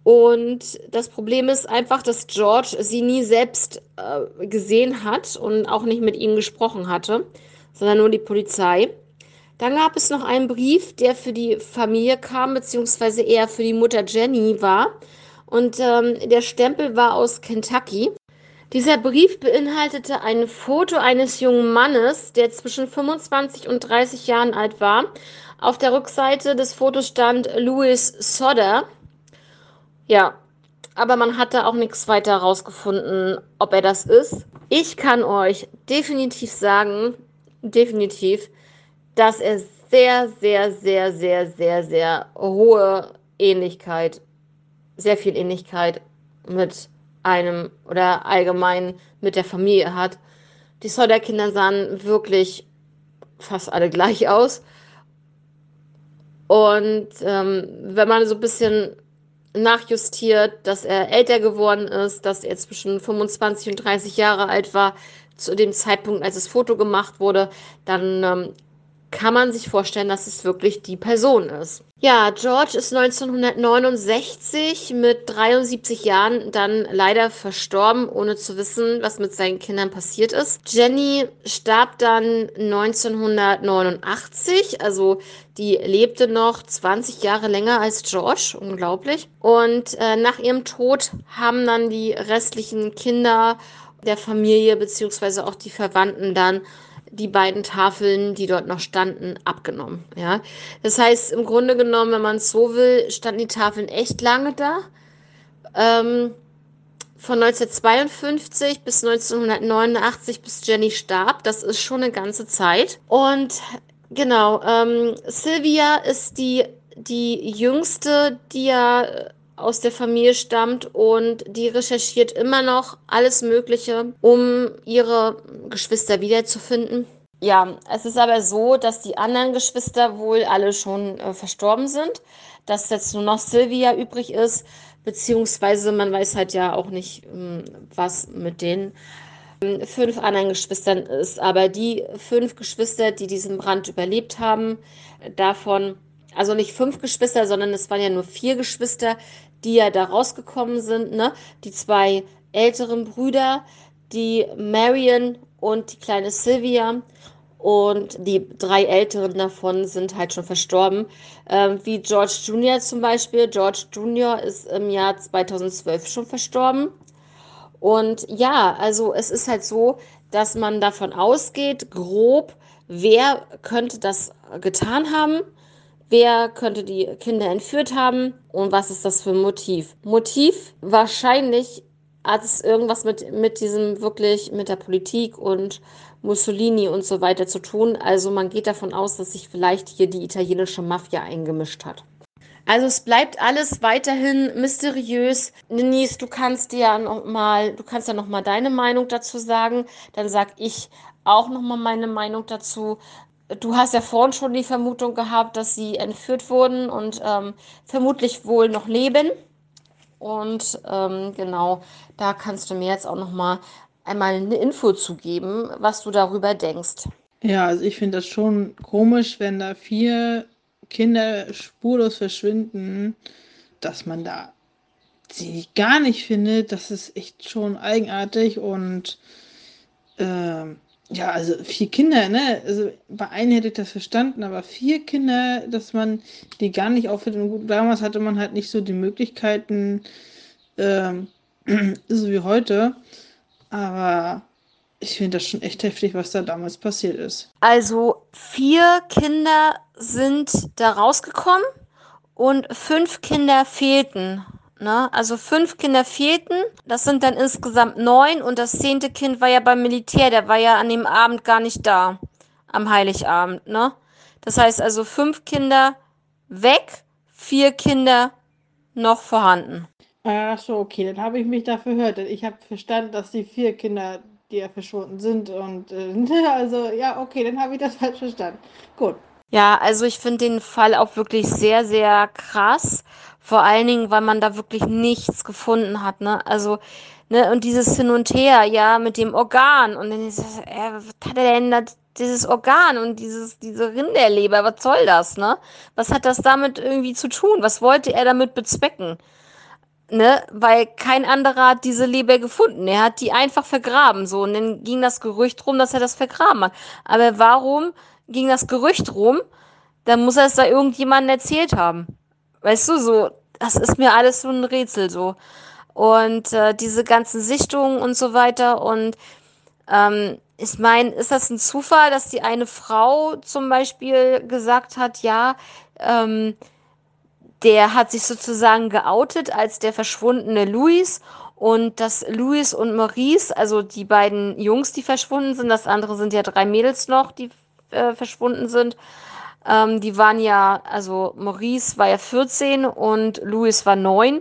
Und das Problem ist einfach, dass George sie nie selbst äh, gesehen hat und auch nicht mit ihnen gesprochen hatte, sondern nur die Polizei. Dann gab es noch einen Brief, der für die Familie kam, beziehungsweise eher für die Mutter Jenny war. Und ähm, der Stempel war aus Kentucky. Dieser Brief beinhaltete ein Foto eines jungen Mannes, der zwischen 25 und 30 Jahren alt war. Auf der Rückseite des Fotos stand Louis Sodder. Ja, aber man hatte auch nichts weiter herausgefunden, ob er das ist. Ich kann euch definitiv sagen, definitiv, dass er sehr, sehr, sehr, sehr, sehr, sehr hohe Ähnlichkeit, sehr viel Ähnlichkeit mit einem oder allgemein mit der Familie hat. Die Sodder-Kinder sahen wirklich fast alle gleich aus. Und ähm, wenn man so ein bisschen nachjustiert, dass er älter geworden ist, dass er zwischen 25 und 30 Jahre alt war zu dem Zeitpunkt, als das Foto gemacht wurde, dann ähm, kann man sich vorstellen, dass es wirklich die Person ist. Ja, George ist 1969 mit 73 Jahren dann leider verstorben, ohne zu wissen, was mit seinen Kindern passiert ist. Jenny starb dann 1989, also die lebte noch 20 Jahre länger als George, unglaublich. Und äh, nach ihrem Tod haben dann die restlichen Kinder der Familie beziehungsweise auch die Verwandten dann die beiden Tafeln, die dort noch standen, abgenommen. Ja, das heißt im Grunde genommen, wenn man es so will, standen die Tafeln echt lange da. Ähm, von 1952 bis 1989, bis Jenny starb. Das ist schon eine ganze Zeit. Und genau, ähm, Sylvia ist die, die jüngste, die ja aus der Familie stammt und die recherchiert immer noch alles Mögliche, um ihre Geschwister wiederzufinden. Ja, es ist aber so, dass die anderen Geschwister wohl alle schon äh, verstorben sind, dass jetzt nur noch Sylvia übrig ist, beziehungsweise man weiß halt ja auch nicht, ähm, was mit den ähm, fünf anderen Geschwistern ist. Aber die fünf Geschwister, die diesen Brand überlebt haben, davon also nicht fünf Geschwister, sondern es waren ja nur vier Geschwister, die ja da rausgekommen sind, ne? Die zwei älteren Brüder, die Marion und die kleine Sylvia. Und die drei älteren davon sind halt schon verstorben. Ähm, wie George Jr. zum Beispiel. George Jr. ist im Jahr 2012 schon verstorben. Und ja, also es ist halt so, dass man davon ausgeht, grob, wer könnte das getan haben. Wer könnte die Kinder entführt haben und was ist das für ein Motiv? Motiv wahrscheinlich hat es irgendwas mit, mit diesem wirklich, mit der Politik und Mussolini und so weiter zu tun. Also man geht davon aus, dass sich vielleicht hier die italienische Mafia eingemischt hat. Also es bleibt alles weiterhin mysteriös. Denise, du kannst dir ja noch mal, du kannst ja noch mal deine Meinung dazu sagen. Dann sag ich auch noch mal meine Meinung dazu. Du hast ja vorhin schon die Vermutung gehabt, dass sie entführt wurden und ähm, vermutlich wohl noch leben. Und ähm, genau, da kannst du mir jetzt auch noch mal einmal eine Info zu geben, was du darüber denkst. Ja, also ich finde das schon komisch, wenn da vier Kinder spurlos verschwinden, dass man da sie gar nicht findet. Das ist echt schon eigenartig und ähm, ja, also vier Kinder, ne? Also bei einem hätte ich das verstanden, aber vier Kinder, dass man die gar nicht auffindet. Damals hatte man halt nicht so die Möglichkeiten, ähm, so wie heute. Aber ich finde das schon echt heftig, was da damals passiert ist. Also vier Kinder sind da rausgekommen und fünf Kinder fehlten. Ne? Also fünf Kinder fehlten, das sind dann insgesamt neun und das zehnte Kind war ja beim Militär, der war ja an dem Abend gar nicht da, am Heiligabend. Ne? Das heißt also fünf Kinder weg, vier Kinder noch vorhanden. Ach so, okay, dann habe ich mich da verhört. Ich habe verstanden, dass die vier Kinder, die ja verschwunden sind und äh, also ja, okay, dann habe ich das falsch verstanden. Gut. Ja, also ich finde den Fall auch wirklich sehr, sehr krass. Vor allen Dingen, weil man da wirklich nichts gefunden hat, ne? Also, ne, und dieses Hin und Her, ja, mit dem Organ. Und dann ist das, äh, was hat er denn da, dieses Organ und dieses, diese Rinderleber, was soll das, ne? Was hat das damit irgendwie zu tun? Was wollte er damit bezwecken? Ne, weil kein anderer hat diese Leber gefunden. Er hat die einfach vergraben, so. Und dann ging das Gerücht rum, dass er das vergraben hat. Aber warum ging das Gerücht rum, dann muss er es da irgendjemandem erzählt haben. Weißt du, so, das ist mir alles so ein Rätsel so. Und äh, diese ganzen Sichtungen und so weiter. Und ähm, ich meine, ist das ein Zufall, dass die eine Frau zum Beispiel gesagt hat, ja, ähm, der hat sich sozusagen geoutet als der verschwundene Louis und dass Louis und Maurice, also die beiden Jungs, die verschwunden sind, das andere sind ja drei Mädels noch, die äh, verschwunden sind. Ähm, die waren ja, also Maurice war ja 14 und Louis war 9.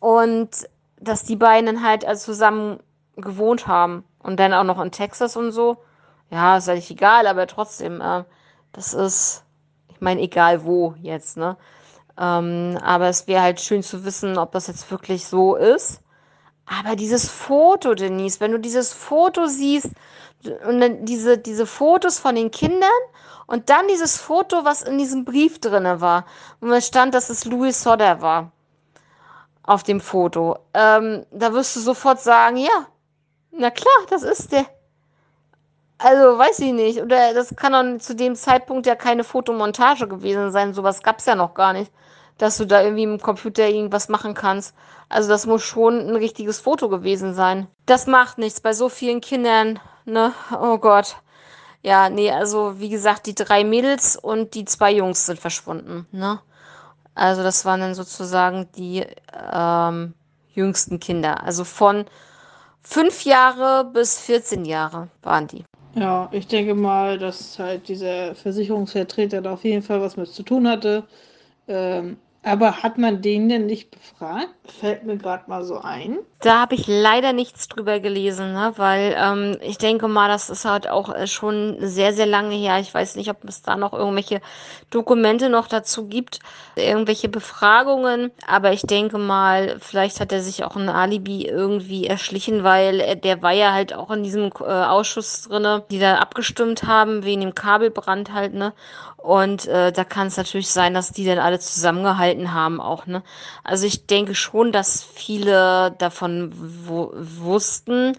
Und dass die beiden halt also zusammen gewohnt haben. Und dann auch noch in Texas und so. Ja, ist eigentlich egal, aber trotzdem, äh, das ist, ich meine, egal wo jetzt, ne? Ähm, aber es wäre halt schön zu wissen, ob das jetzt wirklich so ist. Aber dieses Foto, Denise, wenn du dieses Foto siehst, und dann diese, diese Fotos von den Kindern und dann dieses Foto, was in diesem Brief drin war, wo es stand, dass es Louis Sodder war. Auf dem Foto. Ähm, da wirst du sofort sagen, ja, na klar, das ist der. Also, weiß ich nicht. Oder das kann doch zu dem Zeitpunkt ja keine Fotomontage gewesen sein. Sowas gab es ja noch gar nicht, dass du da irgendwie im Computer irgendwas machen kannst. Also, das muss schon ein richtiges Foto gewesen sein. Das macht nichts bei so vielen Kindern ne? Oh Gott. Ja, nee, also wie gesagt, die drei Mädels und die zwei Jungs sind verschwunden, ne? Also das waren dann sozusagen die ähm, jüngsten Kinder. Also von fünf Jahre bis 14 Jahre waren die. Ja, ich denke mal, dass halt dieser Versicherungsvertreter da auf jeden Fall was mit zu tun hatte. Ähm, aber hat man den denn nicht befragt? Fällt mir gerade mal so ein. Da habe ich leider nichts drüber gelesen, ne? weil ähm, ich denke mal, das ist halt auch äh, schon sehr, sehr lange her. Ich weiß nicht, ob es da noch irgendwelche Dokumente noch dazu gibt, irgendwelche Befragungen. Aber ich denke mal, vielleicht hat er sich auch ein Alibi irgendwie erschlichen, weil er, der war ja halt auch in diesem äh, Ausschuss drinne, die da abgestimmt haben wegen dem Kabelbrand halt, ne? Und äh, da kann es natürlich sein, dass die dann alle zusammengehalten haben auch, ne? Also ich denke schon, dass viele davon wussten.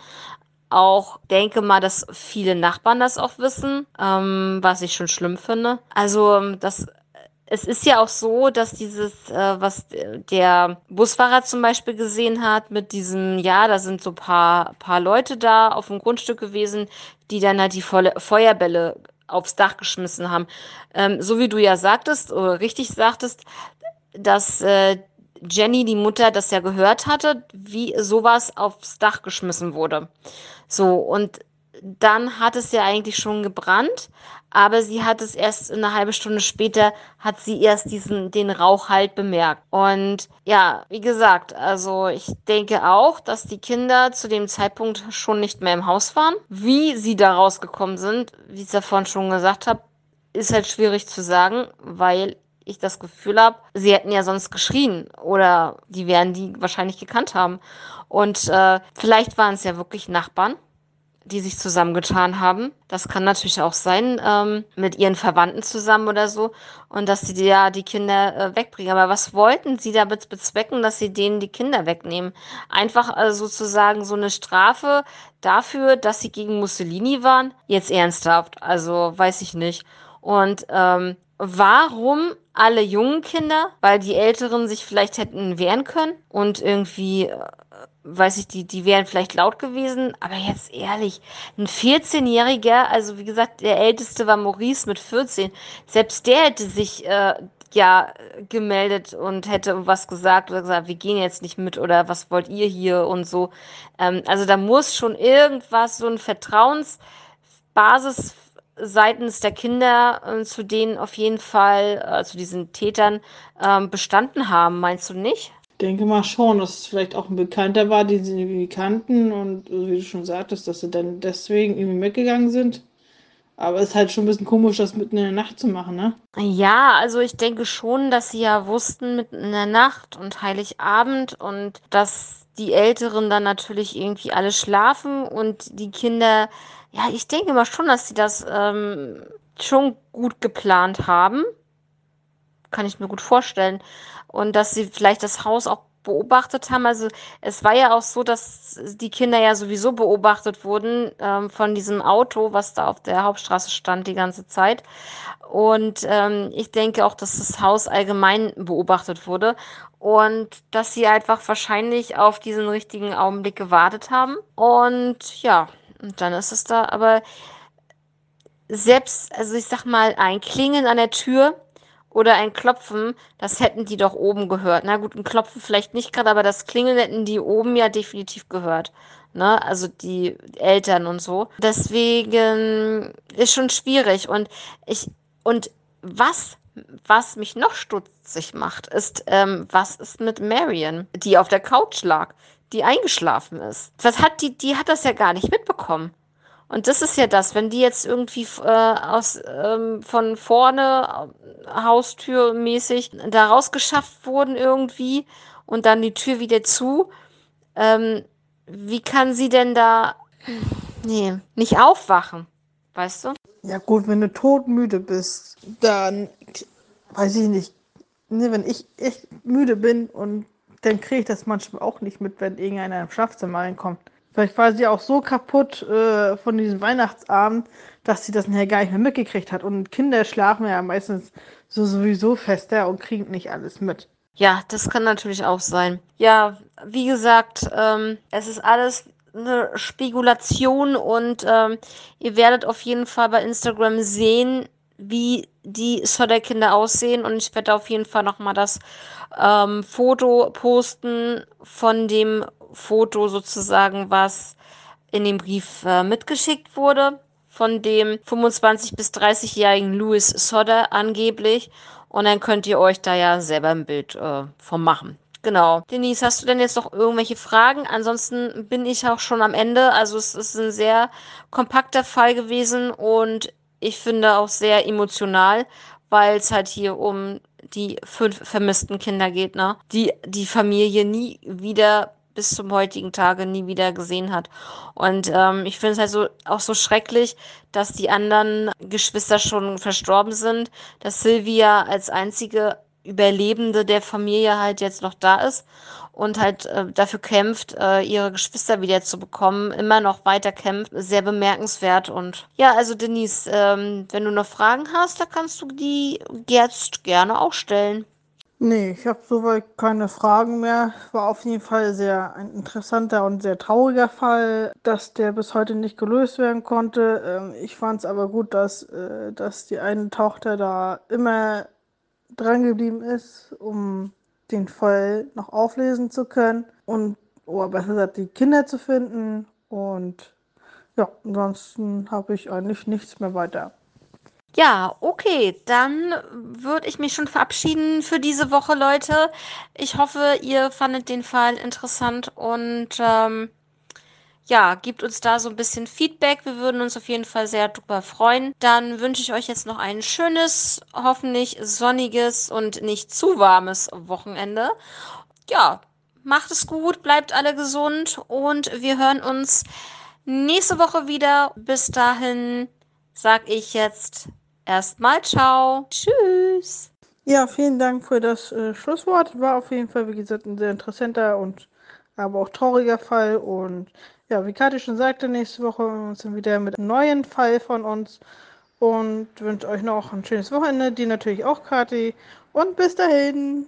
Auch denke mal, dass viele Nachbarn das auch wissen, ähm, was ich schon schlimm finde. Also das es ist ja auch so, dass dieses, äh, was der Busfahrer zum Beispiel gesehen hat, mit diesem, ja, da sind so paar, paar Leute da auf dem Grundstück gewesen, die dann halt die Feuerbälle aufs Dach geschmissen haben. Ähm, so wie du ja sagtest, oder richtig sagtest, dass äh, Jenny, die Mutter, das ja gehört hatte, wie sowas aufs Dach geschmissen wurde. So, und dann hat es ja eigentlich schon gebrannt, aber sie hat es erst eine halbe Stunde später, hat sie erst diesen, den Rauch halt bemerkt. Und ja, wie gesagt, also ich denke auch, dass die Kinder zu dem Zeitpunkt schon nicht mehr im Haus waren. Wie sie da rausgekommen sind, wie ich es ja vorhin schon gesagt habe, ist halt schwierig zu sagen, weil ich das Gefühl habe, sie hätten ja sonst geschrien oder die werden die wahrscheinlich gekannt haben. Und äh, vielleicht waren es ja wirklich Nachbarn die sich zusammengetan haben. Das kann natürlich auch sein, ähm, mit ihren Verwandten zusammen oder so. Und dass sie ja die Kinder äh, wegbringen. Aber was wollten sie damit bezwecken, dass sie denen die Kinder wegnehmen? Einfach äh, sozusagen so eine Strafe dafür, dass sie gegen Mussolini waren? Jetzt ernsthaft. Also weiß ich nicht. Und ähm, warum alle jungen Kinder? Weil die Älteren sich vielleicht hätten wehren können und irgendwie äh, weiß ich, die, die wären vielleicht laut gewesen, aber jetzt ehrlich, ein 14-Jähriger, also wie gesagt, der älteste war Maurice mit 14, selbst der hätte sich äh, ja gemeldet und hätte was gesagt oder gesagt, wir gehen jetzt nicht mit oder was wollt ihr hier und so. Ähm, also da muss schon irgendwas, so ein Vertrauensbasis seitens der Kinder äh, zu denen auf jeden Fall, äh, zu diesen Tätern äh, bestanden haben, meinst du nicht? denke mal schon, dass es vielleicht auch ein Bekannter war, den sie irgendwie kannten und wie du schon sagtest, dass sie dann deswegen irgendwie mitgegangen sind. Aber es ist halt schon ein bisschen komisch, das mitten in der Nacht zu machen, ne? Ja, also ich denke schon, dass sie ja wussten mitten in der Nacht und Heiligabend und dass die Älteren dann natürlich irgendwie alle schlafen und die Kinder, ja, ich denke mal schon, dass sie das ähm, schon gut geplant haben. Kann ich mir gut vorstellen und dass sie vielleicht das Haus auch beobachtet haben. Also es war ja auch so, dass die Kinder ja sowieso beobachtet wurden ähm, von diesem Auto, was da auf der Hauptstraße stand die ganze Zeit. Und ähm, ich denke auch, dass das Haus allgemein beobachtet wurde und dass sie einfach wahrscheinlich auf diesen richtigen Augenblick gewartet haben. Und ja, und dann ist es da. Aber selbst, also ich sag mal, ein Klingeln an der Tür oder ein Klopfen, das hätten die doch oben gehört. Na gut, ein Klopfen vielleicht nicht gerade, aber das Klingeln hätten die oben ja definitiv gehört. Ne? Also die Eltern und so. Deswegen ist schon schwierig. Und ich, und was, was mich noch stutzig macht, ist, ähm, was ist mit Marion, die auf der Couch lag, die eingeschlafen ist? Was hat die, die hat das ja gar nicht mitbekommen. Und das ist ja das, wenn die jetzt irgendwie äh, aus, ähm, von vorne Haustürmäßig da rausgeschafft wurden irgendwie und dann die Tür wieder zu, ähm, wie kann sie denn da nee, nicht aufwachen? Weißt du? Ja gut, wenn du todmüde bist, dann weiß ich nicht. Ne, wenn ich echt müde bin und dann kriege ich das manchmal auch nicht mit, wenn irgendeiner im Schlafzimmer reinkommt. Vielleicht war sie auch so kaputt äh, von diesem Weihnachtsabend, dass sie das nachher gar nicht mehr mitgekriegt hat. Und Kinder schlafen ja meistens so sowieso fester und kriegen nicht alles mit. Ja, das kann natürlich auch sein. Ja, wie gesagt, ähm, es ist alles eine Spekulation und ähm, ihr werdet auf jeden Fall bei Instagram sehen, wie die Sodder-Kinder aussehen und ich werde auf jeden Fall nochmal das ähm, Foto posten von dem Foto sozusagen, was in dem Brief äh, mitgeschickt wurde von dem 25 bis 30-jährigen Louis Sodder angeblich und dann könnt ihr euch da ja selber ein Bild äh, vom machen. Genau. Denise, hast du denn jetzt noch irgendwelche Fragen? Ansonsten bin ich auch schon am Ende. Also es ist ein sehr kompakter Fall gewesen und ich finde auch sehr emotional, weil es halt hier um die fünf vermissten Kinder geht, ne? Die die Familie nie wieder bis zum heutigen Tage nie wieder gesehen hat. Und ähm, ich finde es halt so auch so schrecklich, dass die anderen Geschwister schon verstorben sind, dass Sylvia als einzige Überlebende der Familie halt jetzt noch da ist und halt äh, dafür kämpft, äh, ihre Geschwister wieder zu bekommen, immer noch weiter kämpft, sehr bemerkenswert. Und ja, also Denise, ähm, wenn du noch Fragen hast, da kannst du die jetzt gerne auch stellen. Nee, ich habe soweit keine Fragen mehr. War auf jeden Fall sehr ein interessanter und sehr trauriger Fall, dass der bis heute nicht gelöst werden konnte. Ähm, ich fand es aber gut, dass, äh, dass die eine Tochter da immer dran geblieben ist, um den Fall noch auflesen zu können und oder besser gesagt die Kinder zu finden. Und ja, ansonsten habe ich eigentlich nichts mehr weiter. Ja, okay, dann würde ich mich schon verabschieden für diese Woche, Leute. Ich hoffe, ihr fandet den Fall interessant und ähm, ja, gebt uns da so ein bisschen Feedback. Wir würden uns auf jeden Fall sehr drüber freuen. Dann wünsche ich euch jetzt noch ein schönes, hoffentlich sonniges und nicht zu warmes Wochenende. Ja, macht es gut, bleibt alle gesund und wir hören uns nächste Woche wieder. Bis dahin sag ich jetzt erstmal ciao. Tschüss. Ja, vielen Dank für das äh, Schlusswort. War auf jeden Fall, wie gesagt, ein sehr interessanter und aber auch trauriger Fall. Und ja, wie Kathi schon sagte, nächste Woche sind wir wieder mit einem neuen Fall von uns. Und wünsche euch noch ein schönes Wochenende. Die natürlich auch, Kathi. Und bis dahin.